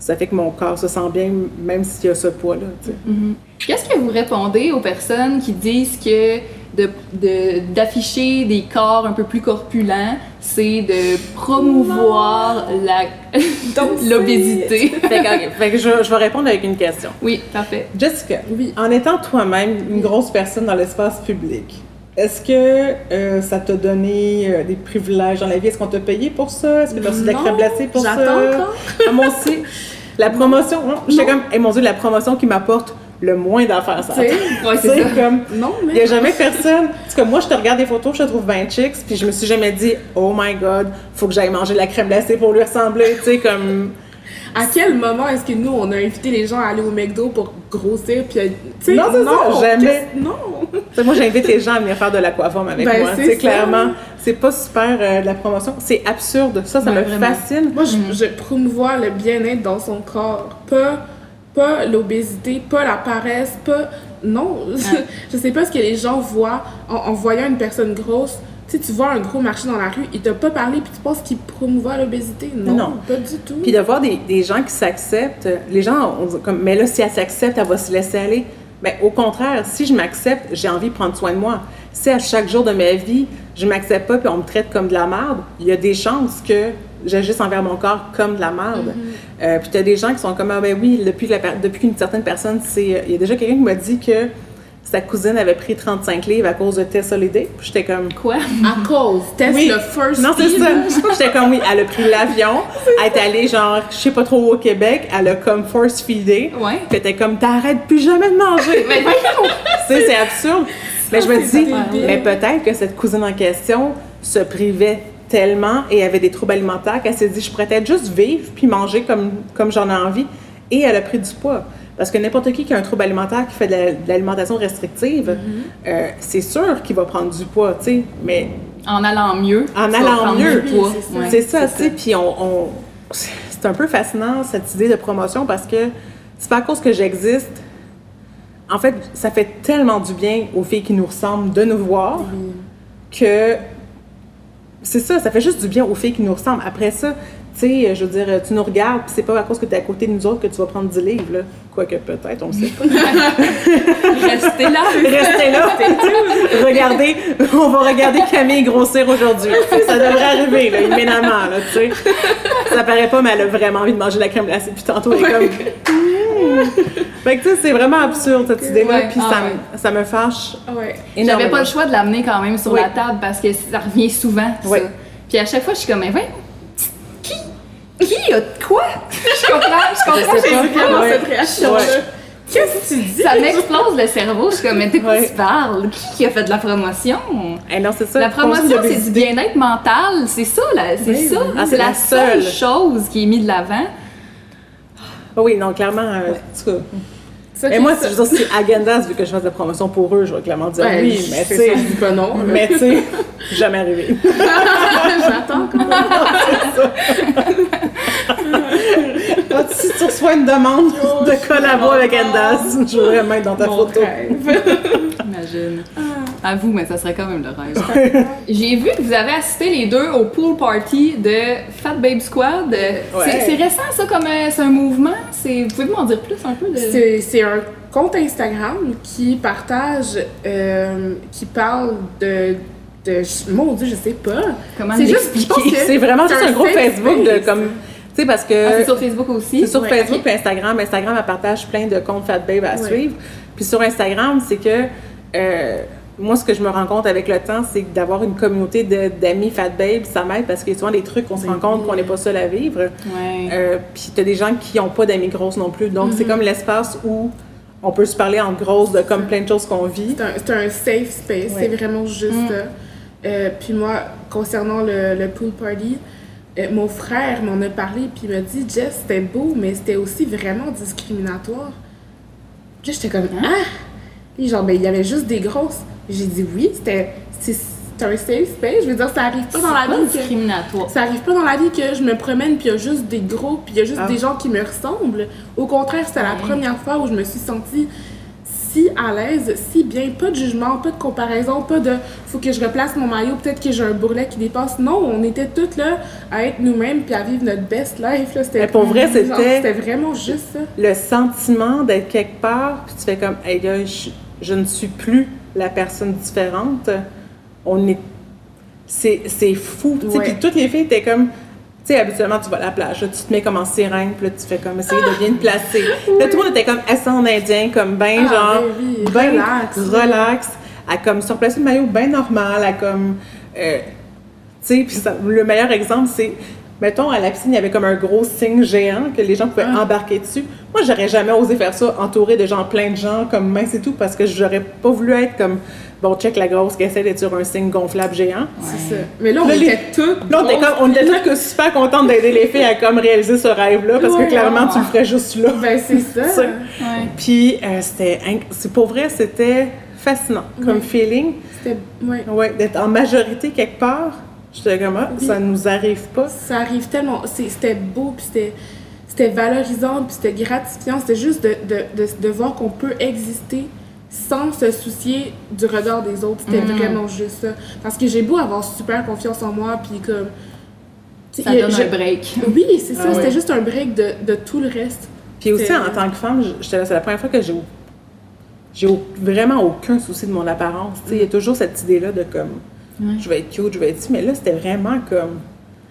Ça fait que mon corps se sent bien, même s'il y a ce poids-là. Mhm. Qu'est-ce que vous répondez aux personnes qui disent que de- de- d'afficher des corps un peu plus corpulents, c'est de promouvoir la (laughs) l'obésité? (laughs) Fait que, ok, fait que je, je vais répondre avec une question. Oui, parfait. Jessica, Oui. en étant toi-même une grosse personne dans l'espace public, est-ce que euh, ça t'a donné euh, des privilèges dans la vie? Est-ce qu'on t'a payé pour ça? Est-ce que t'as reçu de la Non, crème glacée pour ça? j'attends encore. Ah, moi aussi. (laughs) La promotion, non, j'étais comme, eh mon Dieu, la promotion qui m'apporte le moins d'affaires, ça. Tu sais, Ouais, Tu c'est comme, Non, il n'y a jamais personne. Parce que moi, je te regarde des photos, je te trouve 20 chicks, puis je me suis jamais dit, oh my god, faut que j'aille manger la crème glacée pour lui ressembler. Tu sais, comme. À quel moment est-ce que nous, on a invité les gens à aller au McDo pour grossir? Puis, tu sais, Non, c'est ça, jamais. Non! Tu sais, moi, j'invite les gens à venir faire de l'aquaforme avec Ben, moi. c'est Tu clairement, c'est pas super euh, de la promotion. C'est absurde. Ça, ça Ouais, me vraiment. fascine. Moi, je, je promouvois le bien-être dans son corps, pas, pas l'obésité, pas la paresse, pas... Non, (laughs) je sais pas ce que les gens voient en, en voyant une personne grosse. Tu tu vois un gros marché dans la rue, il t'a pas parlé, puis tu penses qu'il promouvoit l'obésité. Non, Non. pas du tout. Puis de voir des, des gens qui s'acceptent, les gens, on dit comme, mais là, si elle s'accepte, elle va se laisser aller. Mais au contraire, si je m'accepte, j'ai envie de prendre soin de moi. Si à chaque jour de ma vie, je m'accepte pas puis on me traite comme de la merde, il y a des chances que j'agisse envers mon corps comme de la merde. Euh, puis tu as des gens qui sont comme, ah ben oui, depuis, la depuis qu'une certaine personne, c'est. Il y a déjà quelqu'un qui m'a dit que sa cousine avait pris 35 livres à cause de Tess Holiday. Puis j'étais comme, Quoi? À cause, test Oui. le first non, c'est ça. (laughs) J'étais comme, oui, elle a pris l'avion, (laughs) elle est allée, genre, je sais pas trop au Québec, elle a comme force feedé. Ouais. Puis t'es comme, t'arrêtes plus jamais de manger. (laughs) Mais voyons! tu sais, c'est absurde. Mais je me dis, mais peut-être que cette cousine en question se privait tellement et avait des troubles alimentaires qu'elle s'est dit, je pourrais peut-être juste vivre puis manger comme, comme j'en ai envie. Et elle a pris du poids. Parce que n'importe qui qui a un trouble alimentaire, qui fait de la- de l'alimentation restrictive, Mm-hmm. euh, c'est sûr qu'il va prendre du poids, tu sais. Mais En allant mieux. En allant mieux. c'est ça. Tu sais, puis on, on- c'est un peu fascinant cette idée de promotion parce que c'est pas à cause que j'existe. En fait, ça fait tellement du bien aux filles qui nous ressemblent de nous voir que c'est ça, ça fait juste du bien aux filles qui nous ressemblent. Après ça, tu sais, je veux dire, tu nous regardes, puis c'est pas à cause que tu es à côté de nous autres que tu vas prendre 10 livres, là. Quoique peut-être, on sait pas. (laughs) Restez là. Restez là. Regardez, on va regarder Camille grossir aujourd'hui. Ça devrait arriver, là, tu sais. Ça paraît pas, mais elle a vraiment envie de manger la crème glacée. Puis tantôt, elle est comme... (laughs) Fait que, tu sais, c'est vraiment absurde, cette idée-là. Ouais. Puis Ah ça, ouais. me- ça me fâche Ah Ouais. J'avais pas le choix de l'amener quand même sur Oui. la table parce que ça revient souvent. Oui. Puis à chaque fois, je suis comme, mais voyons, qui? Qui a quoi? je comprends, je comprends. J'ai Vraiment Ouais. cette réaction-là. Ouais. Qu'est-ce que tu dis? Ça m'explose le cerveau. Je suis comme, mais de quoi Ouais. tu parles? Qui qui a fait de la promotion? Eh non, c'est ça. La promotion, c'est du bien-être mental. C'est ça, là. C'est Oui, ça. oui. Ah, c'est la seule. chose qui est mise de l'avant. Ah oui, non, clairement, euh, en tout cas. Ça, Mais que moi, je veux dire, si Agendas, vu que je fasse de la promotion pour eux, je vais clairement dire Ouais, oui, mais tu sais... ça, je dis pas non. Mais tu sais, jamais arrivé. (laughs) J'attends quand même. (laughs) (laughs) Si tu reçois une demande de collabo avec Endas, je voudrais mettre dans ta Mon photo. rêve. (laughs) Imagine. À vous, mais ça serait quand même le rêve. J'ai vu que vous avez assisté les deux au pool party de Fat Babe Squad. C'est- C'est récent, ça, comme euh, c'est un mouvement? C'est- Vous pouvez m'en dire plus un peu de... C'est c'est un compte Instagram qui partage, euh, qui parle de, de. Mon Dieu, je sais pas. Comment C'est juste, je pense l'expliquer? que C'est vraiment juste un gros Facebook de comme. Sais, parce que. Ah, c'est sur Facebook aussi? C'est sur Ouais, Facebook ok. et Instagram. Instagram, elle partage plein de comptes Fat Babe à Ouais. suivre. Puis sur Instagram, c'est que euh, moi, ce que je me rends compte avec le temps, c'est d'avoir une communauté d'amis Fat Babe, ça m'aide parce qu'il y a souvent des trucs qu'on se rend compte qu'on n'est pas seul à vivre. Ouais. Euh, puis t'as des gens qui n'ont pas d'amis grosses non plus. Donc, Mm-hmm. c'est comme l'espace où on peut se parler en grosse de comme plein de choses qu'on vit. C'est un, safe space, Ouais. c'est vraiment juste Mm. Euh, puis moi, concernant le, le pool party, euh, mon frère m'en a parlé, puis il m'a dit Jess, c'était beau, mais c'était aussi vraiment discriminatoire. Puis j'étais comme Ah Puis genre, ben, il y avait juste des grosses. J'ai dit Oui, c'était. c'est- un safe space. Je veux dire, ça arrive pas dans la C'est pas vie que... discriminatoire. Ça arrive pas dans la vie que je me promène puis il y a juste des gros puis il y a juste Ah. des gens qui me ressemblent. Au contraire, c'était la première fois où je me suis sentie si à l'aise, si bien, pas de jugement, pas de comparaison, pas de faut que je replace mon maillot, peut-être que j'ai un bourrelet qui dépasse. Non, on était toutes là à être nous-mêmes puis à vivre notre best life. Là. C'était, pour vrai, c'était- C'était vraiment juste ça. Le sentiment d'être quelque part, puis tu fais comme, hey gars, je, je ne suis plus la personne différente. On est. C'est c'est fou. Puis toutes les filles étaient comme. Tu sais, habituellement, tu vas à la plage, là, tu te mets comme en sirène, puis là, tu fais comme essayer de bien te placer. Là, tout le monde était comme assis en indien, comme ben, Ah, genre, ben oui, ben relax. relax, à comme surplacer le maillot bien normal, à comme. euh, tu sais, puis le meilleur exemple, c'est. Mettons, à la piscine, il y avait comme un gros signe géant que les gens pouvaient Ah. embarquer dessus. Moi, j'aurais jamais osé faire ça, entouré de gens, plein de gens, comme mince et tout, parce que j'aurais pas voulu être comme, bon, check la grosse qui essaie d'être sur un signe gonflable géant. C'est ça. Mais là, on Là, les- était toutes. Là, on était, grosses, comme, on était toutes super contentes d'aider les filles à comme réaliser ce rêve-là, parce Ouais, que clairement, tu le ferais juste là. Ben, (laughs) c'est ça. Ça. Ouais. Puis, euh, c'était, inc- c'est pour vrai, c'était fascinant comme Ouais. feeling. C'était. Ouais. Ouais, d'être en majorité quelque part. J'étais comme, ah, Oui. ça nous arrive pas. Ça arrive tellement. C'était beau, puis c'était. C'était valorisant, puis c'était gratifiant. C'était juste de, de, de, de voir qu'on peut exister sans se soucier du regard des autres. C'était Mhm. vraiment juste ça. Parce que j'ai beau avoir super confiance en moi, puis comme. tu sais, Ça donne je- un break. (laughs) Oui, c'est ça. Ah C'était juste un break de, de tout le reste. Puis aussi, en tant que femme, c'est la première fois que j'ai, j'ai vraiment aucun souci de mon apparence. Tu sais, Il y a toujours cette idée-là de comme, Ouais. je vais être cute, je vais être ci, mais là, c'était vraiment comme.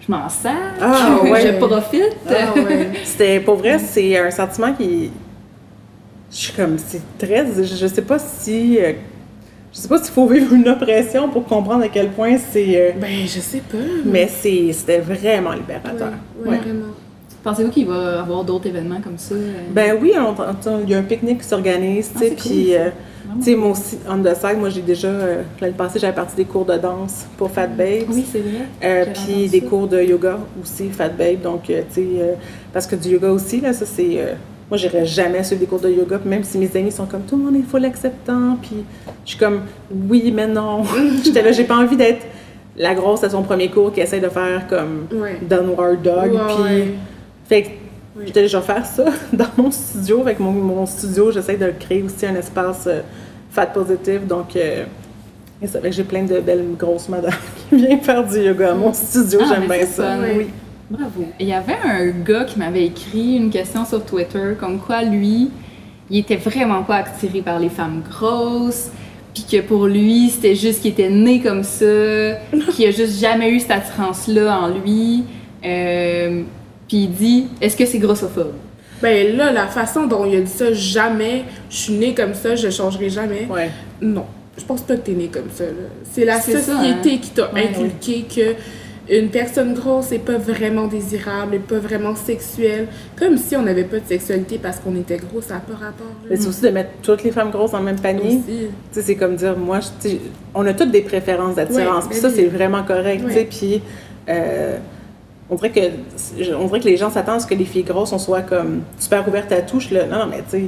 Je m'en sers. Ah, (laughs) je, ouais. je profite. (laughs) Ah ouais. C'était, pour vrai, c'est un sentiment qui. Je suis comme, c'est très. Je, je sais pas si. euh, je sais pas s'il faut vivre une oppression pour comprendre à quel point c'est. euh, Ben, je sais pas. mais c'est, c'était vraiment libérateur. Ouais, ouais, Ouais. vraiment. Pensez-vous qu'il va y avoir d'autres événements comme ça? euh? Ben oui, il y a un pique-nique qui s'organise, tu Ah, sais, c'est puis, cool, euh, tu sais, moi aussi, on the side, moi j'ai déjà, euh, l'année passée, j'avais parti des cours de danse pour Fat Babes, Oui, c'est vrai. puis des cours de yoga aussi, Fat Babe, donc, tu sais, parce que du yoga aussi, là, ça c'est, euh, moi j'irais jamais suivre des cours de yoga, même si mes amis sont comme, tout le monde est full acceptant, puis je suis comme, oui, mais non, (laughs) j'étais là, j'ai pas envie d'être la grosse à son premier cours qui essaie de faire comme Ouais. Downward Dog, Ouais, puis... ouais. Fait que Oui. j'étais déjà faire ça (laughs) dans mon studio. Avec mon, mon studio, j'essaie de créer aussi un espace euh, fat positive. Donc, euh, et ça fait que j'ai plein de belles grosses madames (laughs) qui viennent faire du yoga à mon studio. Ah, J'aime mais bien ça. fun. Oui. Bravo. Et Il y avait un gars qui m'avait écrit une question sur Twitter, comme quoi lui, il était vraiment pas attiré par les femmes grosses, puis que pour lui, c'était juste qu'il était né comme ça, (laughs) qu'il a juste jamais eu cette attirance-là en lui. Euh, puis il dit, est-ce que c'est grossophobe? Ben là, la façon dont il a dit ça, jamais, je suis née comme ça, je changerai jamais. Ouais. Non, je pense pas que t'es née comme ça. là. C'est la ça, société hein. qui t'a Ouais, inculqué que une personne grosse n'est pas vraiment désirable, n'est pas vraiment sexuelle. Comme si on n'avait pas de sexualité parce qu'on était gros, ça n'a pas rapport. là. Mais c'est aussi de mettre toutes les femmes grosses dans le même panier. C'est comme dire, moi, on a toutes des préférences d'attirance. Ouais, puis ben ça, c'est vraiment correct. Ouais. Puis, euh, on dirait, que, on dirait que les gens s'attendent à ce que les filles grosses, on soit comme super ouvertes à touche. Là. Non, non, mais tu sais,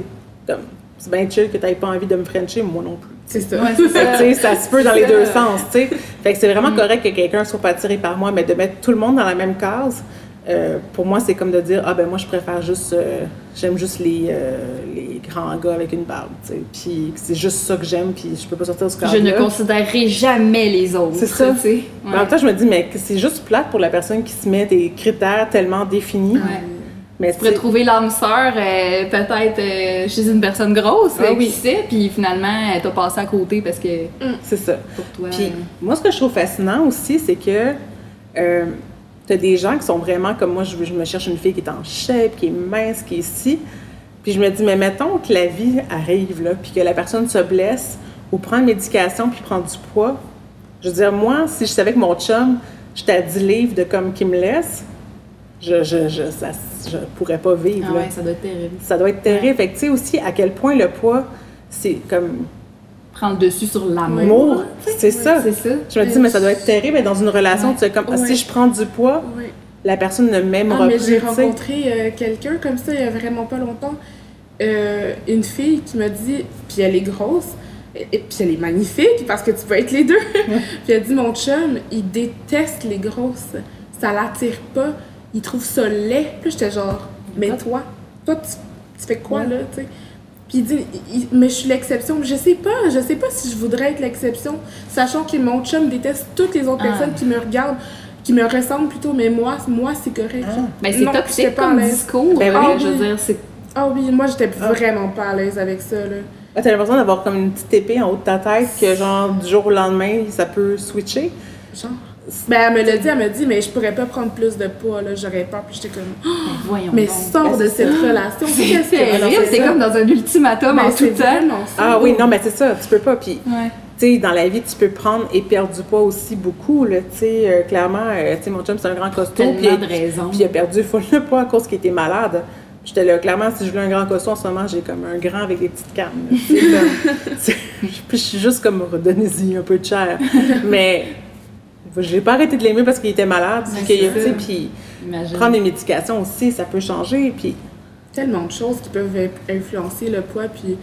comme, c'est bien chill que tu pas envie de me frencher, moi non plus. C'est ça. Ouais, (laughs) ça. tu sais, ça se peut dans les Ça. deux sens, tu sais. Fait que c'est Mm. vraiment correct que quelqu'un soit pas attiré par moi, mais de mettre tout le monde dans la même case, euh, pour moi, c'est comme de dire, ah ben moi, je préfère juste, euh, j'aime juste les, euh, les grands gars avec une barbe, tu sais. Puis c'est juste ça que j'aime, puis je peux pas sortir de ce cadre Je ne considérerai jamais les autres. C'est ça. tu sais. Mais en même temps, je me dis, mais c'est juste plate pour la personne qui se met des critères tellement définis. Ouais. Mais Tu pourrais trouver l'âme sœur euh, peut-être euh, chez une personne grosse, Ah oui. qui sait, puis finalement, elle t'a passé à côté parce que c'est ça. pour toi. Puis euh, moi, ce que je trouve fascinant aussi, c'est que euh, tu as des gens qui sont vraiment comme moi, je me cherche une fille qui est en shape, qui est mince, qui est ici. Puis je me dis, mais mettons que la vie arrive, là, puis que la personne se blesse ou prend une médication puis prend du poids. Je veux dire, moi, si je savais que mon chum, j'étais à 10 livres de comme qui me laisse, je, je, je, ça, je pourrais pas vivre. ah ouais, ça doit être terrible. Ça doit être terrible. Fait que tu sais aussi à quel point le poids, c'est comme Prendre dessus sur l'amour. amour. C'est ça. C'est ça. Je me dis, mais ça doit être terrible. Et dans une relation, Ouais. tu sais, comme, ah, Ouais. si je prends du poids, Ouais. la personne ne m'aimera Ah, mais plus. j'ai rencontré euh, quelqu'un comme ça il y a vraiment pas longtemps. Euh, une fille qui m'a dit, puis elle est grosse, Et, et puis elle est magnifique parce que tu peux être les deux. (laughs) puis elle dit Mon chum, il déteste les grosses. Ça l'attire pas. Il trouve ça laid. Puis j'étais genre Mais toi, toi, tu, tu fais quoi Ouais. là, tu sais? Puis il dit il- Mais je suis l'exception. Je sais pas, je sais pas si je voudrais être l'exception, sachant que mon chum déteste toutes les autres Ah. personnes qui me regardent, qui me ressemblent plutôt, mais moi, moi c'est correct. Ah. Ben, c'est toxique pas à comme l'aise. discours. Ben euh, oui. Je veux dire, c'est. Ah oui, moi j'étais Ah. vraiment pas à l'aise avec ça là. Ah, T'as l'impression d'avoir comme une petite épée en haut de ta tête que, genre, du jour au lendemain, ça peut switcher? Genre. Ben, elle me l'a dit, elle m'a dit, mais je pourrais pas prendre plus de poids, là, j'aurais peur. Puis j'étais comme, Oh, Ben, voyons mais donc. sors de Ben, cette relation. C'est terrible, c'est comme dans un ultimatum Ben, en tout temps. Ah oui, non, mais c'est ça, tu peux pas. Puis, Ouais. tu sais, dans la vie, tu peux prendre et perdre du poids aussi beaucoup, là, tu sais. euh, clairement, euh, tu sais, mon chum, c'est un grand costaud. Puis, Tellement de raisons. puis il a perdu (laughs) full de poids à cause qu'il était malade. J'étais là, clairement, si je voulais un grand costaud en ce moment, j'ai comme un grand avec des petites cannes. là, comme- (laughs) Puis je suis juste comme, redonnez-y un peu de chair. (laughs) Mais j'ai pas arrêté de l'aimer parce qu'il était malade. Puis prendre des médications aussi, ça peut changer. Puis Tellement de choses qui peuvent in- influencer le poids, puis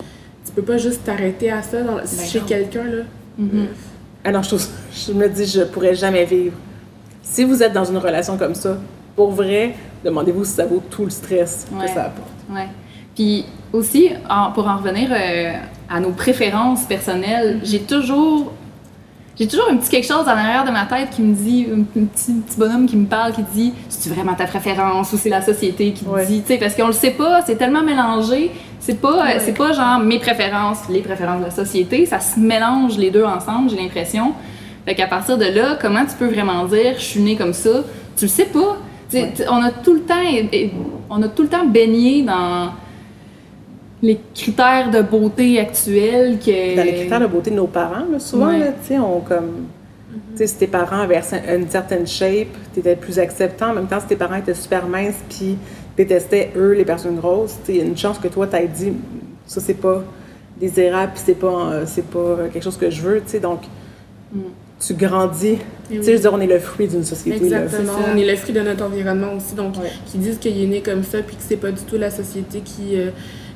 tu peux pas juste t'arrêter à ça dans- chez non. quelqu'un, là. Mhm. Alors, je, trouve- je me dis, je pourrais jamais vivre. Si vous êtes dans une relation comme ça, pour vrai, demandez-vous si ça vaut tout le stress Ouais. que ça apporte. Ouais. Puis aussi, en- pour en revenir euh, à nos préférences personnelles, j'ai toujours. J'ai toujours un petit quelque chose en arrière de ma tête qui me dit, un petit, petit bonhomme qui me parle, qui dit C'est-tu vraiment ta préférence ou c'est la société qui te Ouais. dit Tu sais, parce qu'on le sait pas, c'est tellement mélangé. C'est pas, euh, Ouais. c'est pas genre mes préférences, les préférences de la société. Ça se mélange les deux ensemble, j'ai l'impression. Fait qu'à partir de là, comment tu peux vraiment dire Je suis né comme ça? Tu le sais pas. Ouais. On a tout le temps, on a tout le temps baigné dans les critères de beauté actuels que. Dans les critères de beauté de nos parents, là, souvent, Ouais. tu sais, on comme. Tu sais, si tes parents avaient une certaine shape, tu étais plus acceptant. En même temps, si tes parents étaient super minces puis détestaient, eux, les personnes grosses, tu sais, il y a une chance que toi, t'aies dit, ça, c'est pas désirable puis c'est pas, euh, c'est pas quelque chose que je veux, tu sais. Donc, Mm. tu grandis. Tu sais, je veux dire, on est le fruit d'une société. Exactement. On est le fruit de notre environnement aussi. Donc, Ouais. qui disent qu'il est né comme ça, puis que c'est pas du tout la société qui, euh,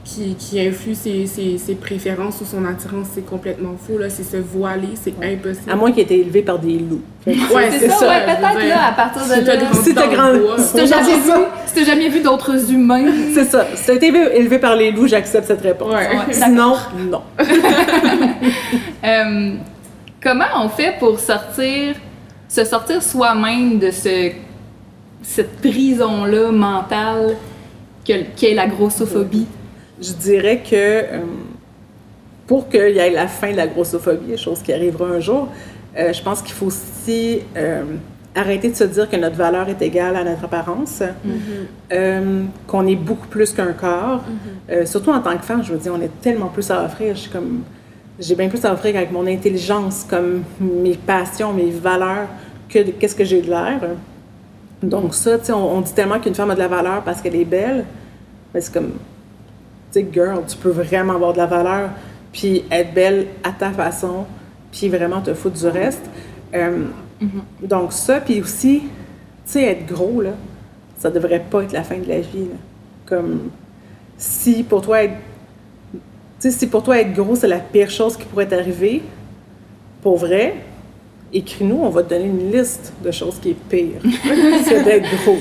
qui, qui influe ses, ses, ses préférences ou son attirance, c'est complètement faux. Là. C'est se voiler, c'est impossible. À moins qu'il ait été élevé par des loups. (laughs) Ouais, c'est c'est ça, ça, ouais, peut-être dire. là, à partir de Si t'as là. grandi Si t'as bois, Si t'as jamais si jamais vu d'autres humains. (laughs) C'est ça. Si t'as été élevé par les loups, j'accepte cette réponse. Ouais. Ouais, Sinon, non. (laughs) Euh, comment on fait pour sortir, se sortir soi-même de ce, cette prison-là mentale que- qu'est la grossophobie? Je dirais que euh, pour qu'il y ait la fin de la grossophobie, chose qui arrivera un jour, euh, je pense qu'il faut aussi euh, arrêter de se dire que notre valeur est égale à notre apparence, euh, qu'on est beaucoup plus qu'un corps. Euh, surtout en tant que femme, je veux dire, on a tellement plus à offrir. Je suis comme, j'ai bien plus à offrir avec mon intelligence, comme mes passions, mes valeurs, que de- qu'est-ce que j'ai de l'air. Donc ça, tu sais, on, on dit tellement qu'une femme a de la valeur parce qu'elle est belle, mais c'est comme, sais, girl, tu peux vraiment avoir de la valeur, puis être belle à ta façon, puis vraiment te foutre du reste. Euh, Donc ça, puis aussi, tu sais, être gros, là, ça devrait pas être la fin de la vie. là. Comme, si pour toi être, tu sais, si pour toi être gros, c'est la pire chose qui pourrait t'arriver, pour vrai, écris-nous, on va te donner une liste de choses qui est pire. (laughs) c'est d'être gros.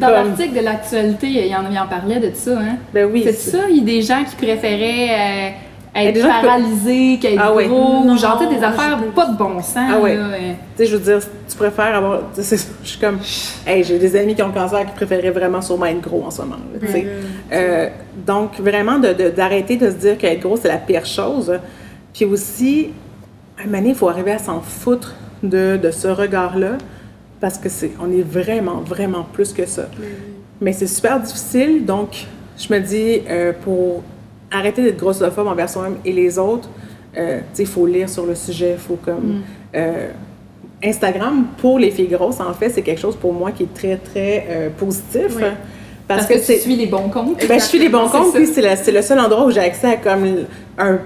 Dans Comme- l'article de l'actualité, il en, il en parlait de ça, hein? Ben oui. C'est ça, il y a des gens qui préféraient euh, y être gens paralysés qu'être Ah ouais. gros, Non, ou genre tu sais, des affaires pas de bon sens. Ah ouais. euh. Tu sais, je veux dire, tu préfères avoir. tu sais, (laughs) c'est- Je suis comme. Hey, j'ai des amis qui ont le cancer qui préféraient vraiment sûrement être gros en ce moment. là. Ben, Euh, donc, vraiment, de- de- d'arrêter de, se dire qu'être gros, c'est la pire chose. Puis aussi, à un moment donné, il faut arriver à s'en foutre de, de ce regard-là, parce que c'est, on est vraiment, vraiment plus que ça. Mais c'est super difficile, donc je me dis, euh, pour arrêter d'être grossophobe envers soi-même et les autres, euh, il faut lire sur le sujet, il faut comme... euh, Instagram, pour les filles grosses, en fait, c'est quelque chose pour moi qui est très, très euh, positif. Oui. Parce, que, tu suis les bons comptes. Ben, je suis les bons (laughs) comptes, puis c'est le, c'est le seul endroit où j'ai accès à comme un,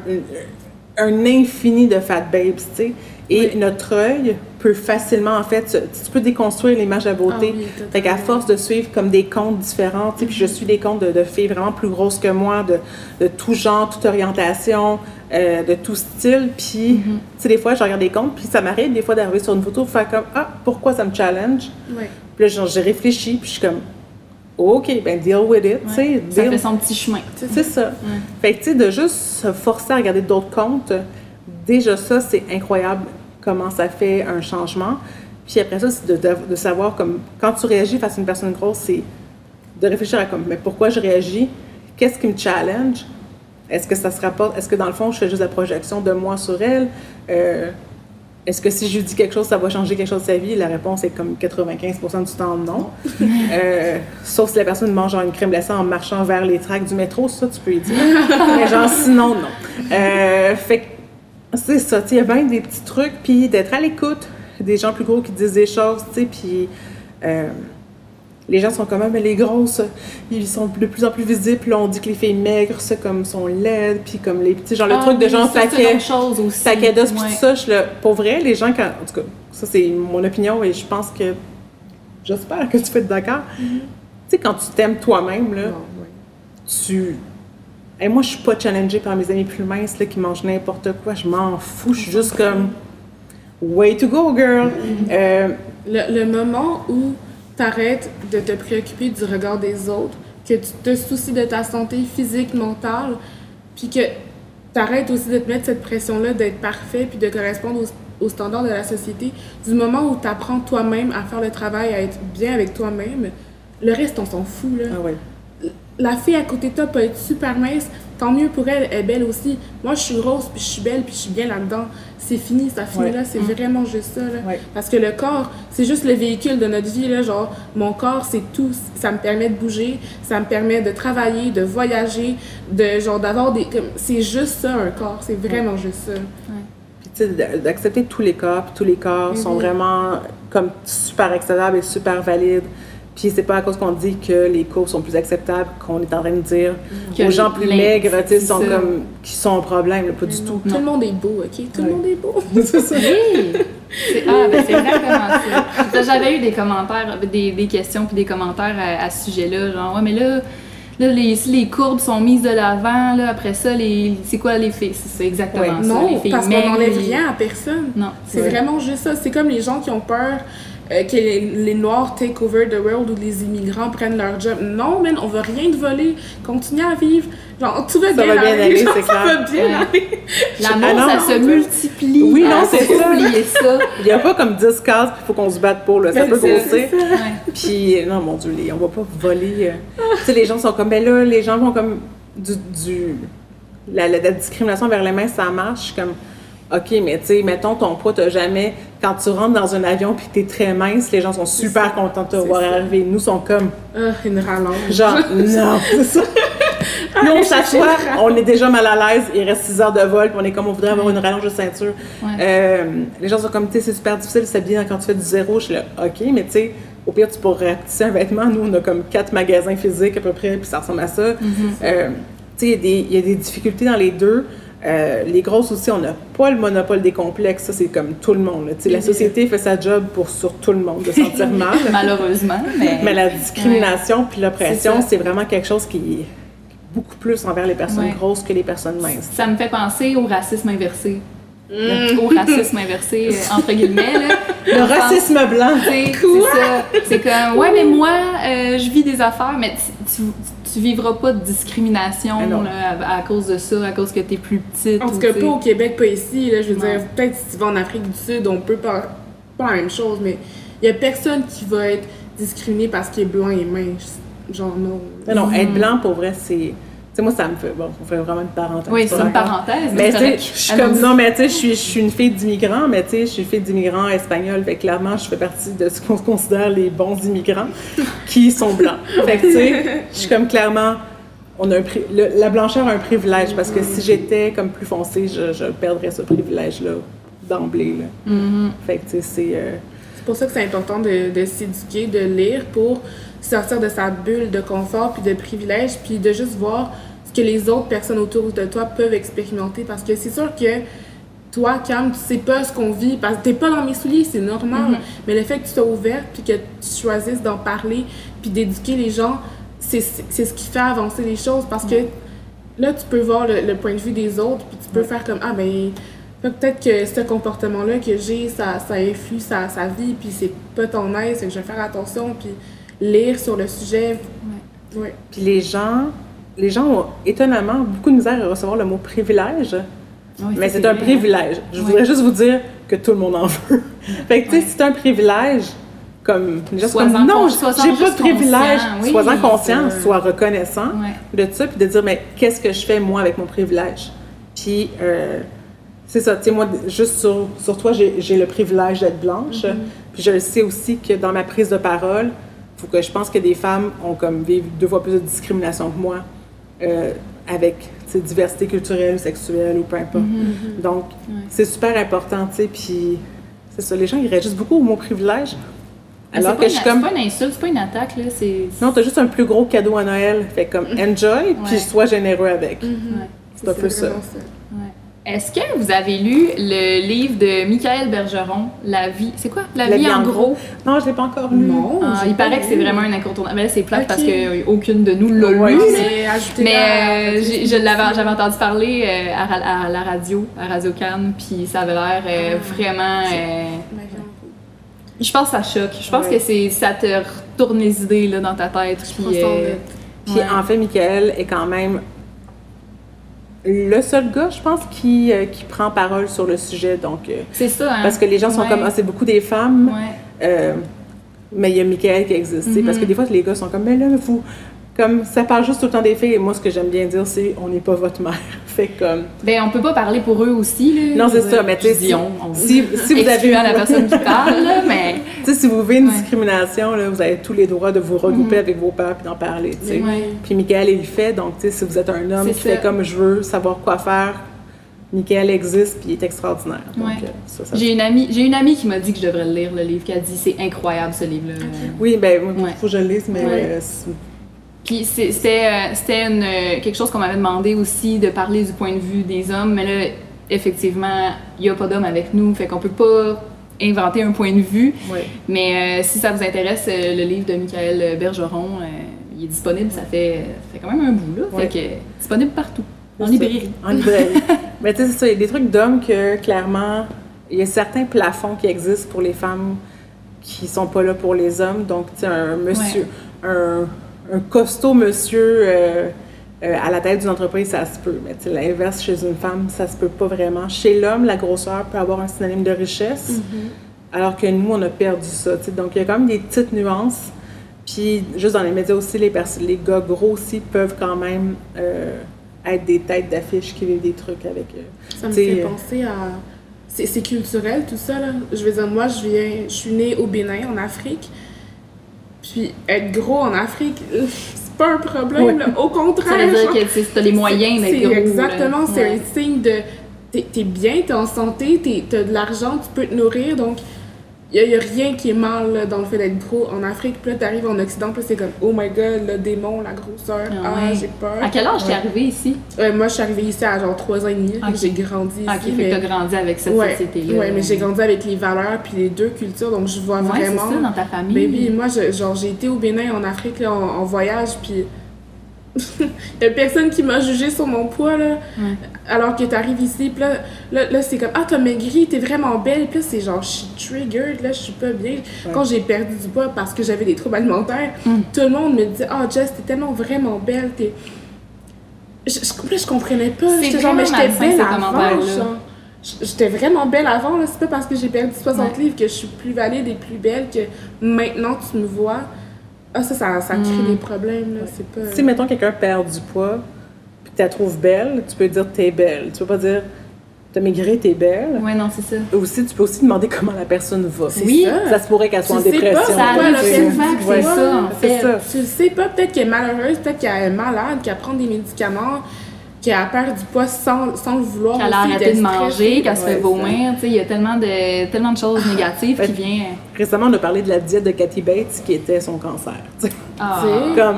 un infini de fat babes, tu sais. Et notre œil peut facilement, en fait, se- tu peux déconstruire l'image de la beauté. Ah oui, fait qu'à force de suivre comme des comptes différents, tu sais, puis je suis des comptes de, de filles vraiment plus grosses que moi, de, de tout genre, toute orientation, euh, de tout style. Puis, tu sais, des fois, je regarde des comptes, puis ça m'arrive des fois d'arriver sur une photo, faire comme, ah, pourquoi ça me challenge? Ouais. Puis là, genre, j'ai réfléchi, puis je suis comme, OK, ben deal with it. Ouais. Ça deal- fait son petit chemin. c'est ça. Fait que, tu sais, de juste se forcer à regarder d'autres comptes, déjà ça, c'est incroyable comment ça fait un changement. Puis après ça, c'est de, de- de savoir, comme, quand tu réagis face à une personne grosse, c'est de réfléchir à comme, mais pourquoi je réagis? Qu'est-ce qui me challenge? Est-ce que ça se rapporte? Est-ce que dans le fond, je fais juste la projection de moi sur elle? Euh, est-ce que si je lui dis quelque chose, ça va changer quelque chose de sa vie? La réponse est comme 95% du temps non. (laughs) Euh, sauf si la personne mange genre une crème glacée en marchant vers les tracks du métro, ça tu peux y dire. (laughs) Mais genre sinon, non. Euh, fait que c'est ça, tu sais, il y a bien des petits trucs, puis d'être à l'écoute des gens plus gros qui disent des choses, tu sais, puis euh, les gens sont quand même les grosses, ils sont de plus en plus visibles, là, on dit que les filles maigres, c'est comme sont laides, puis comme les petits, genre le Ah truc de ça, c'est paquet chose aussi. paquet d'os puis Ouais. tout ça, je le, pour vrai, les gens, quand, en tout cas, ça c'est mon opinion et je pense que, j'espère que tu peux être d'accord. Tu sais, quand tu t'aimes toi-même, là, ouais. tu... Et moi, je suis pas challengée par mes amis plus minces là, qui mangent n'importe quoi. Je m'en fous. Je suis juste comme... Way to go, girl! Euh, Le, le moment où tu arrêtes de te préoccuper du regard des autres, que tu te soucies de ta santé physique, mentale, puis que tu arrêtes aussi de te mettre cette pression-là d'être parfait puis de correspondre aux, aux standards de la société, du moment où tu apprends toi-même à faire le travail, à être bien avec toi-même, le reste, on s'en fout. Là. ah ouais. La fille à côté de toi peut être super mince, tant mieux pour elle, elle est belle aussi. Moi, je suis grosse, puis je suis belle, puis je suis bien là-dedans. C'est fini, ça finit Ouais. là, c'est vraiment juste ça. Là. Ouais. Parce que le corps, c'est juste le véhicule de notre vie. Là, genre, mon corps, c'est tout. Ça me permet de bouger, ça me permet de travailler, de voyager, de genre d'avoir des. C'est juste ça, un corps. C'est vraiment juste ça. Puis, tu sais, d'accepter tous les corps, puis tous les corps sont Mhm. vraiment comme super acceptables et super valides. Puis c'est pas à cause qu'on dit que les cours sont plus acceptables qu'on est en train de dire Que aux gens plus maigres, tu sont ça. comme qui sont un problème, là, pas du tout. Tout le monde est beau, ok? Tout Ouais. le monde est beau. (laughs) C'est ça. Oui! C'est- Ah, ben c'est exactement ça. Ça, J'avais eu des commentaires, des, des questions puis des commentaires à, à ce sujet-là. Genre, ouais, mais là, là les, si les courbes sont mises de l'avant, là, après ça, les, c'est quoi les filles? C'est ça, exactement Ouais. ça. les Non, filles parce qu'on n'enlève les- rien à personne. Non. C'est Ouais. vraiment juste ça. C'est comme les gens qui ont peur euh, que les, les Noirs take over the world ou les immigrants prennent leur job. Non, man, on veut rien te voler. Continue à vivre. Genre, tout va Ça bien va bien aller. aller, Genre, c'est ça clair. va bien Ouais. aller. (laughs) L'amour, Ah ça se multiplie. Oui, non, Ah, c'est ça. Il n'y a pas comme 10 cases, puis il faut qu'on se batte pour, là. ça Ben, peut grossir. Puis, non, mon Dieu, les- on va pas voler. euh. tu sais, les gens sont comme, ben là, les gens vont comme du. du la, la- la discrimination vers les mains, ça marche. Comme, OK, mais tu sais, mettons ton poids, t'as jamais. Quand tu rentres dans un avion puis que t'es très mince, les gens sont super contents de te voir ça. arriver. Nous, sont comme, Ah, une rallonge. genre, (laughs) non, c'est ça. Puis on s'assoit, on est déjà mal à l'aise, il reste 6 heures de vol, puis on est comme, on voudrait avoir une rallonge de ceinture. Ouais. Euh, les gens sont comme, tu sais, c'est super difficile de s'habiller quand tu fais du zéro. Je suis là, OK, mais tu sais, au pire, tu pourrais rapetisser un vêtement. Nous, on a comme quatre magasins physiques à peu près, puis ça ressemble à ça. Euh, tu sais, y il y, a des difficultés dans les deux. Euh, les grosses aussi, on n'a pas le monopole des complexes. Ça, c'est comme tout le monde. La société fait sa job pour sur tout le monde de se sentir (laughs) mal. Malheureusement, mais. Mais la discrimination puis l'oppression, C'est vraiment quelque chose qui est beaucoup plus envers les personnes Ouais. grosses que les personnes minces. Ça me fait penser au racisme inversé. Mm. Au racisme inversé, (laughs) entre guillemets. Là, Le racisme blanc. C'est ça. C'est comme, ouais, mais moi, euh, je vis des affaires, mais tu, tu, tu vivras pas de discrimination Ah là, à, à cause de ça, à cause que t'es plus petite. En tout ou, cas, tu pas au Québec, pas ici. Là, je veux Non. dire, peut-être si tu vas en Afrique du Sud, on peut pas. Pas la même chose, mais il y a personne qui va être discriminé parce qu'il est blanc et mince. Genre, non. Non, non, être blanc, pour vrai, c'est... Sais, moi, ça me fait... Bon, on fait vraiment une parenthèse. Oui, c'est une parenthèse. Mais tu sais, je suis comme... Non, mais tu sais, je suis, je suis une fille d'immigrants, mais tu sais, je suis une fille d'immigrants espagnol. Fait que clairement, je fais partie de ce qu'on considère les bons immigrants (laughs) qui sont blancs. Fait que tu sais, je suis comme clairement... On a un pri- le- la blancheur a un privilège parce que si j'étais comme plus foncée, je, je perdrais ce privilège-là d'emblée. là. Mhm. Fait que tu sais, c'est... euh, C'est pour ça que c'est important de, de s'éduquer, de lire pour sortir de sa bulle de confort puis de privilège, puis de juste voir ce que les autres personnes autour de toi peuvent expérimenter. Parce que c'est sûr que toi, Cam, tu sais pas ce qu'on vit, parce que t'es pas dans mes souliers, c'est normal. Mhm. Mais le fait que tu sois ouverte, puis que tu choisisses d'en parler, puis d'éduquer les gens, c'est ce qui fait avancer les choses. Parce que là, tu peux voir le, le point de vue des autres, puis tu peux faire comme, ah ben, peut-être que ce comportement-là que j'ai, ça, ça influe sa, sa vie, puis c'est pas ton aise, c'est que je vais faire attention, puis lire sur le sujet. Ouais. Puis les gens, les gens ont étonnamment beaucoup de misère à recevoir le mot privilège. Oui, Mais c'est un vrai, privilège. Je Ouais. voudrais juste vous dire que tout le monde en veut. (laughs) fait que, tu sais, c'est un privilège, comme, les gens sont Sois-en comme, non, j'ai pas de privilège. conscient, oui, Sois-en conscient, c'est- sois reconnaissant Ouais. de ça, puis de dire, mais qu'est-ce que je fais, moi, avec mon privilège? Puis, euh, c'est ça, tu sais, moi, juste sur, sur toi, j'ai j'ai le privilège d'être blanche. Mm-hmm. Puis je le sais aussi que dans ma prise de parole, faut que je pense que des femmes ont comme vivent deux fois plus de discrimination que moi euh, avec diversité culturelle, sexuelle ou peu importe. Mm-hmm. Donc, Ouais. c'est super important, tu sais, puis c'est ça, les gens, ils réagissent beaucoup au mot privilège. Alors que pas je une- suis comme, C'est pas une insulte, c'est pas une attaque, là. Non, t'as juste un plus gros cadeau à Noël. Fait comme, (laughs) enjoy, puis sois généreux avec. Ouais. C'est un peu ça. Est-ce que vous avez lu le livre de Michael Bergeron, La vie. C'est quoi? La, vie, en gros. Non, je l'ai pas encore lu. Non. Ah, il paraît que c'est vraiment un incontournable. Mais là, c'est plate parce qu'aucune de nous l'a Ouais, lu. mais- euh, je l'avais, j'avais entendu parler euh, à, la radio, à Radio Cannes, puis ça avait l'air euh, Ah. vraiment. euh, je pense que ça choque. Je pense Ouais. que c'est ça te retourne les idées là, dans ta tête. Je puis, euh. Puis Ouais. en fait, Michael est quand même le seul gars, je pense, qui, euh, qui prend parole sur le sujet. Donc, euh, c'est ça. Hein? parce que les gens sont Ouais. comme, ah, c'est beaucoup des femmes, Ouais. euh, mais il y a Michael qui existe. Parce que Mhm. des fois, les gars sont comme, mais là, vous. Comme ça parle juste tout le temps des filles, et moi, ce que j'aime bien dire, c'est on n'est pas votre mère. (laughs) fait comme. Ben, on peut pas parler pour eux aussi. Là. Non, c'est ça, mais tu sais, si- on, Si, (laughs) si vous avez. excluant la personne qui parle, là, mais. (laughs) Tu sais, si vous vivez une Ouais. discrimination, là, vous avez tous les droits de vous regrouper avec vos pères et d'en parler. tu sais. Ouais. Puis Michael, il le fait. Donc, tu sais, si vous êtes un homme qui ça. fait comme je veux, savoir quoi faire, Michael existe puis il est extraordinaire. Ouais. euh, J'ai une amie, j'ai une amie qui m'a dit que je devrais le lire le livre, qui a dit c'est incroyable ce livre-là. Oui, ben, il Ouais. faut que je le lise, mais Ouais. euh, Puis c'était euh, euh, quelque chose qu'on m'avait demandé aussi de parler du point de vue des hommes, mais là effectivement il n'y a pas d'hommes avec nous, fait qu'on peut pas inventer un point de vue. ouais. Mais euh, si ça vous intéresse, euh, le livre de Michael Bergeron, euh, il est disponible, ça fait, ça fait quand même un bout là, fait que disponible partout. En librairie. En librairie. (laughs) mais tu sais, c'est ça, il y a des trucs d'hommes que, clairement, il y a certains plafonds qui existent pour les femmes qui sont pas là pour les hommes. Donc, tu sais, un monsieur, un, un costaud monsieur euh, euh, à la tête d'une entreprise, ça se peut. Mais l'inverse, chez une femme, ça se peut pas vraiment. Chez l'homme, la grosseur peut avoir un synonyme de richesse, alors que nous, on a perdu ça. Donc, il y a quand même des petites nuances. Puis, juste dans les médias aussi, les, gars gros aussi peuvent quand même euh, être des têtes d'affiche qui vivent des trucs avec eux. Ça me fait penser à. C'est c'est culturel tout ça, là. Je veux dire, moi, je viens. Je suis née au Bénin, en Afrique. Puis être gros en Afrique, c'est pas un problème, là. Au contraire. Ça veut dire genre, que t'as les moyens d'être gros. Exactement, c'est Ouais. un signe de. T'es t'es bien, t'es en santé, t'es- t'as de l'argent, tu peux te nourrir, donc. Il n'y a, rien qui est mal là, dans le fait d'être gros en Afrique. Puis là, t'arrives en Occident, puis c'est comme, oh my god, le démon, la grosseur, Ah ah, j'ai peur. À quel âge t'es arrivé ici? Euh, moi, je suis arrivée ici à genre 3 ans et demi, Ok. j'ai grandi ici. Ok, fait mais- t'as grandi avec cette ouais, société-là. ouais, mais j'ai grandi avec les valeurs puis les deux cultures, donc je vois Ouais, c'est vraiment. ça, dans ta famille. Baby, moi, je- genre, j'ai été au Bénin, en Afrique, là, en, en voyage, puis (laughs) y a personne qui m'a jugé sur mon poids, là. Ouais. Alors que t'arrives ici, puis là, là, là, c'est comme, ah, t'as maigri, t'es vraiment belle, puis là, c'est genre, je suis triggered, là, je suis pas bien. Quand j'ai perdu du poids parce que j'avais des troubles alimentaires, Mm. tout le monde me dit, ah, Jess, t'es tellement vraiment belle, t'es. Je, je, comprenais pas. C'est J'étais genre, mais vraiment j'étais belle avant. J'étais vraiment belle avant, là. C'est pas parce que j'ai perdu 60 Ouais. livres que je suis plus valide et plus belle que maintenant tu me vois. Ah, ça, ça, ça crée Mm. des problèmes, là. C'est pas. Si, mettons, quelqu'un perd du poids, puis que tu la trouves belle, tu peux dire t'es belle. Tu peux pas dire t'as maigri, t'es belle. Ouais, non, c'est ça. Aussi, tu peux aussi demander comment la personne va. C'est Oui, ça. Ça se pourrait qu'elle soit en sais pas, dépression. ça arrive souvent c'est ça, en C'est fait. ça. Tu le sais pas, peut-être qu'elle est malheureuse, peut-être qu'elle est malade, qu'elle prend des médicaments, qu'elle a perd du poids sans, sans le vouloir. Qu'elle a arrêté de manger, qu'elle se fait vomir, tu sais, il y a tellement de, tellement de choses négatives qui viennent. Récemment, on a parlé de la diète de Cathy Bates qui était son cancer. tu sais. Ah, Comme,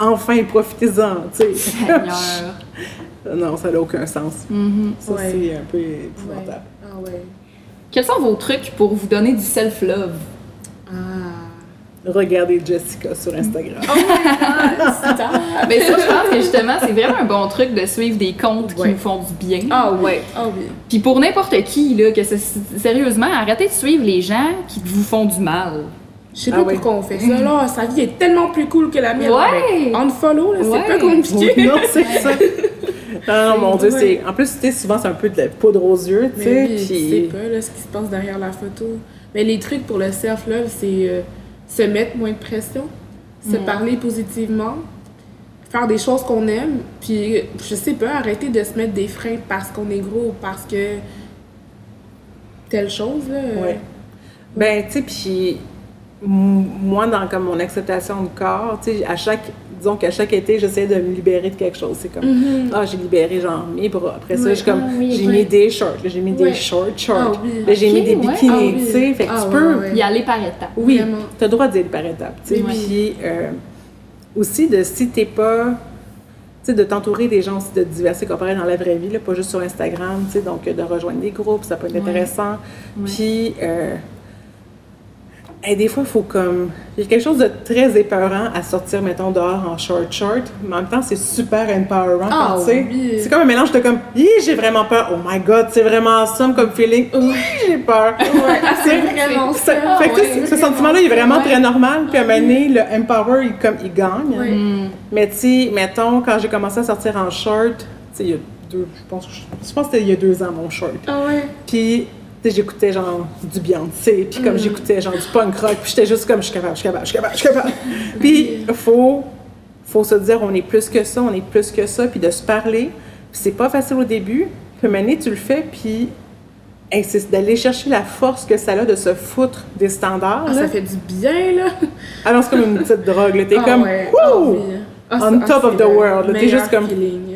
en- enfin, profitez-en, tu sais. Seigneur. (laughs) non, ça n'a aucun sens. Mhm. Ça, Ouais. c'est un peu Ouais. épouvantable. Ah ouais. Quels sont vos trucs pour vous donner du self-love? Ah. Regardez Jessica sur Instagram. Stop. Mais ça, je pense que justement, c'est vraiment un bon truc de suivre des comptes qui nous font du bien. Ah ouais. Ah oui. Puis pour n'importe qui, là, que c'est- sérieusement, arrêtez de suivre les gens qui vous font du mal. Je sais Ah pas ouais. pourquoi on fait ça. Là, sa vie est tellement plus cool que la mienne. Ouais. Ben, Unfollow, là, Ouais. c'est pas compliqué. non, c'est ça. (laughs) Non, mon Dieu, Ouais. c'est. En plus, tu sais, souvent, c'est un peu de la poudre aux yeux, tu sais. Oui, je puis- sais pas là, ce qui se passe derrière la photo. Mais les trucs pour le self-love, c'est euh, se mettre moins de pression, se Mm. parler positivement, faire des choses qu'on aime, puis je sais pas, arrêter de se mettre des freins parce qu'on est gros ou parce que telle chose là. Ouais. Ben, tu sais, puis moi, dans comme mon acceptation de corps, tu sais, à chaque, disons qu'à chaque été, j'essaie de me libérer de quelque chose. C'est comme, Mhm. ah, j'ai libéré genre mes bras. Après ça, je suis comme, Ah oui, j'ai mis des shorts, là, j'ai mis des shorts, shorts. Ah j'ai mis des bikinis, Ah oui. tu sais. Fait que Ah tu peux. Y aller par étapes. oui, tu as le droit d'y aller par étapes, tu sais. Puis euh, aussi, de si t'es pas. Tu sais, de t'entourer des gens aussi de diversité comparée dans la vraie vie, là, pas juste sur Instagram, tu sais, donc euh, de rejoindre des groupes, ça peut être Ouais. intéressant. Ouais. Puis, euh, hey, des fois, il faut comme. Il y a quelque chose de très épeurant à sortir, mettons, dehors en short short, mais en même temps, c'est super empowerant Ah tu sais. oui. C'est comme un mélange de comme, j'ai vraiment peur, oh my god, c'est vraiment awesome comme feeling, Hi, j'ai peur. (laughs) Ouais, ah, c'est vraiment Ça- ça. fait que Ouais, ce sentiment-là il est vraiment Ouais. très normal. Puis à un moment donné, le empower, il, comme, il gagne. Mm. Mais tu sais, mettons, quand j'ai commencé à sortir en short, tu sais, il y a deux, je pense, je pense que c'était il y a deux ans, mon short. Ah ouais. Puis, j'écoutais genre du Beyoncé, puis comme j'écoutais genre du punk rock, puis j'étais juste comme, je suis capable, je suis capable, je suis capable, je suis capable. (laughs) puis, faut, faut se dire, on est plus que ça, on est plus que ça, puis de se parler. C'est pas facile au début, puis maintenant, tu le fais, puis hey, c'est d'aller chercher la force que ça a de se foutre des standards. Ah, là. ça fait du bien là. Alors, c'est comme une petite drogue. T'es Ah comme, ouais. Ah oui. Ah, On top ah, of the world. T'es juste comme- feeling.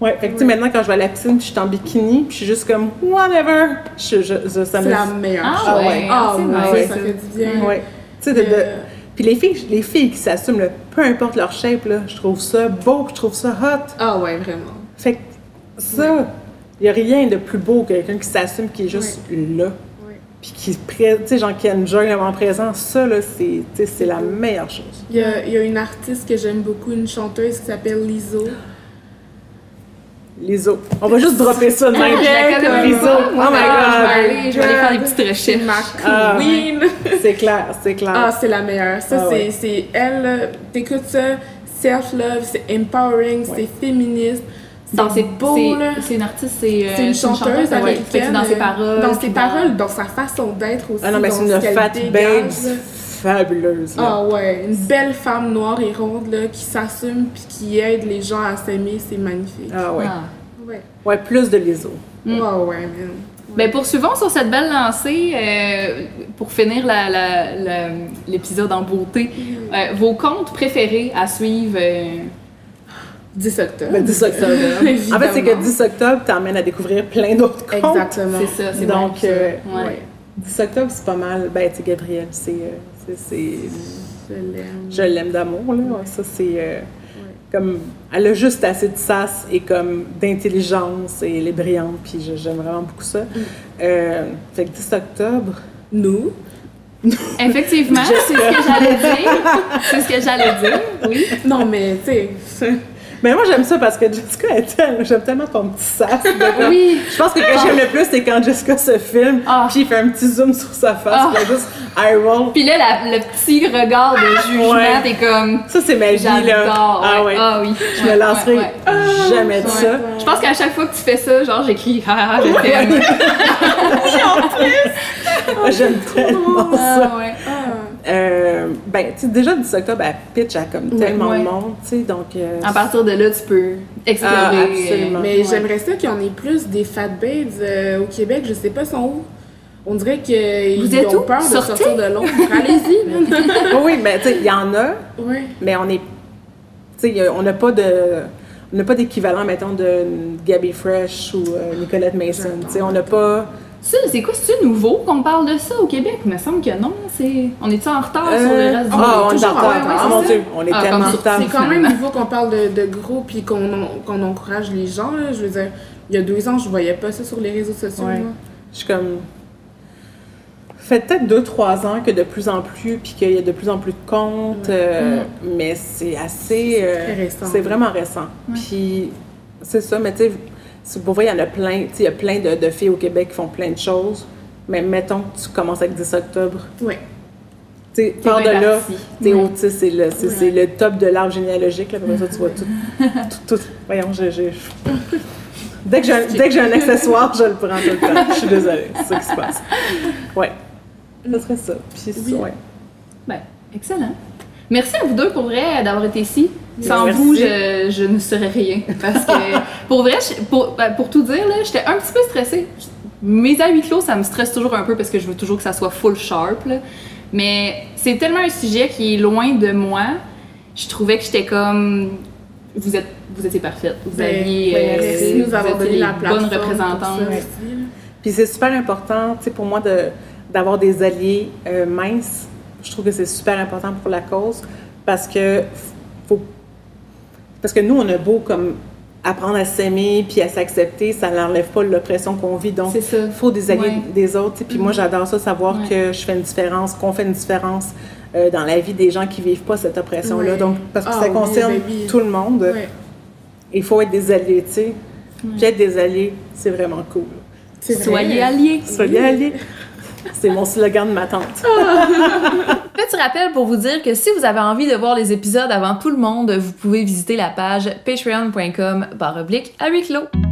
Ouais, fait que tu sais, maintenant, quand je vais à la piscine, puis je suis en bikini, puis je suis juste comme, whatever. Je, je, je- ça C'est la meilleure Ah chose. ouais. Ah ouais, nice, ça ça. fait du bien. Ouais. Tu sais, de- de- Puis les filles, les filles qui s'assument, peu importe leur shape, là, je trouve ça beau, je trouve ça hot. Ah ouais, vraiment. Fait que ça, il n'y a rien de plus beau que quelqu'un qui s'assume, qui est juste là. Puis qui, tu sais, genre, qui a une joie en présent. Ça, là, c'est, la meilleure chose. Il y, a, il y a une artiste que j'aime beaucoup, une chanteuse qui s'appelle Lizzo. Les autres. On va juste dropper ça de Ah, même. je Les autres. Moi, Oh my god. aller, je vais aller faire des petites recherches. ma Ah, queen. C'est clair, c'est clair. Ah, c'est la meilleure. Ça, Ah c'est, ouais. c'est elle. T'écoutes ça, self-love, c'est empowering, Ouais. c'est féministe. C'est beau, c'est- là. c'est une artiste, c'est euh, C'est une chanteuse américaine. Dans ses euh, paroles. Dans ses paroles, dans sa façon d'être aussi. Ah non, mais dans c'est ce une fat là. Fabuleuse. là. Ah ouais, une belle femme noire et ronde là, qui s'assume puis qui aide les gens à s'aimer, c'est magnifique. Ah ouais. Ah. Ouais. Ouais, plus de l'ISO. Mm. Ouais, ouais, man. Ben poursuivons sur cette belle lancée euh, pour finir la- la- la- l'épisode en beauté. Euh, vos comptes préférés à suivre euh, 10 octobre. Le 10 octobre. (laughs) hein. en fait, c'est que Évidemment. 10 octobre t'emmène à découvrir plein d'autres comptes. Exactement. C'est ça, c'est Donc, ça. euh, Ouais. Ouais. 10 octobre, c'est pas mal. Ben, tu sais, Gabrielle, c'est. C'est- Je l'aime. Je l'aime d'amour, là. Ouais. Ça, c'est. euh, comme. Elle a juste assez de sas et comme d'intelligence et elle est brillante, puis j'aime vraiment beaucoup ça. Euh, fait que 10 octobre. Nous, (laughs) Effectivement, c'est ce que j'allais dire. C'est ce que j'allais dire, oui. non mais tu sais, Mais moi, j'aime ça parce que Jessica est tellement. J'aime tellement ton petit sas. (laughs) Oui. Je pense que ce que j'aime le plus, c'est quand Jessica se filme, Ah. puis il fait un petit zoom sur sa face, Ah. puis juste eye roll. Puis là, la- le petit regard de jugement, Ouais. t'es comme. Ça, c'est ma vie, là. Ah ouais. Ah oui. Je Ouais, me lancerai jamais de ça. Je pense qu'à chaque fois que tu fais ça, genre j'écris ah, ah, je t'aime. Ah, J'aime tellement ça. Ah, ouais. ah, Euh, ben, tu sais, déjà, le 10 octobre, elle pitch à comme tellement Ouais. de monde, tu sais, donc... euh, À partir de là, tu peux explorer. Ah, absolument. euh, mais ouais. j'aimerais ça qu'il y en ait plus des fat babes euh, au Québec, je sais pas sont où. On dirait qu'ils ont où? peur de Sortez. sortir de l'ombre. Allez-y. (laughs) Oui, oui, mais tu sais, il y en a, ouais. mais on est... Tu sais, on n'a pas de... On n'a pas d'équivalent, mettons, de Gabby Fresh ou euh, Nicolette Mason. Tu sais, on n'a pas Ça, c'est quoi? C'est nouveau qu'on parle de ça au Québec? Il me semble que non. C'est... On est-tu en retard sur le Euh, reste du Ah, on est en retard. Ah, mon. Dieu, on est Ah, tellement en retard. C'est quand même nouveau qu'on parle de, de gros puis qu'on encourage les gens. Je veux dire, il y a deux ans, je voyais pas ça sur les réseaux sociaux. Je suis comme. fait peut-être deux, trois ans que de plus en plus, puis qu'il y a de plus en plus de comptes, euh, mais c'est assez. euh, c'est vraiment récent. Puis c'est ça, mais tu sais, c'est- pour vrai, il y en a plein. Il y a plein de, de filles au Québec qui font plein de choses. Mais mettons que tu commences avec 10 octobre. Ouais. Tu par de là, t'es autiste, c'est le, le top de l'arbre généalogique. Là, après ça, tu vois tout. tout, tout- voyons, j'ai. j'ai- Dès que, j'ai un, dès que j'ai un accessoire, je le prends tout le temps. Je suis désolée, c'est ça qui se passe. Ouais. Ça serait ça. Puis, Oui. ouais. Ben, excellent. Merci à vous deux pour vrai d'avoir été ici. Sans Merci. vous, je, je ne serais rien. Parce que, (laughs) pour vrai, je- pour, ben, pour tout dire, là, j'étais un petit peu stressée. Mes à huis clos, ça me stresse toujours un peu parce que je veux toujours que ça soit full sharp. là. Mais c'est tellement un sujet qui est loin de moi. Je trouvais que j'étais comme. Vous êtes, vous étiez parfaite. Vous Ben, aviez. euh, merci nous vous avoir donné la aussi, là. Puis c'est super important, tu sais, pour moi, de, d'avoir des alliés euh, minces. Je trouve que c'est super important pour la cause parce que faut, parce que nous, on a beau comme apprendre à s'aimer puis à s'accepter, ça n'enlève pas l'oppression qu'on vit. Donc, il faut des alliés Ouais. des autres. Puis moi, j'adore ça, savoir Ouais. que je fais une différence, qu'on fait une différence euh, dans la vie des gens qui vivent pas cette oppression-là. Ouais. Donc, parce que Ah ça oui, concerne ben oui. tout le monde, Ouais. il faut être des alliés, tu sais. Puis être des alliés, c'est vraiment cool. Soyez alliés. Soyez alliés. (laughs) (laughs) C'est mon slogan de ma tante. (laughs) Petit rappel pour vous dire que si vous avez envie de voir les épisodes avant tout le monde, vous pouvez visiter la page patreon.com barre oblique à huis clos.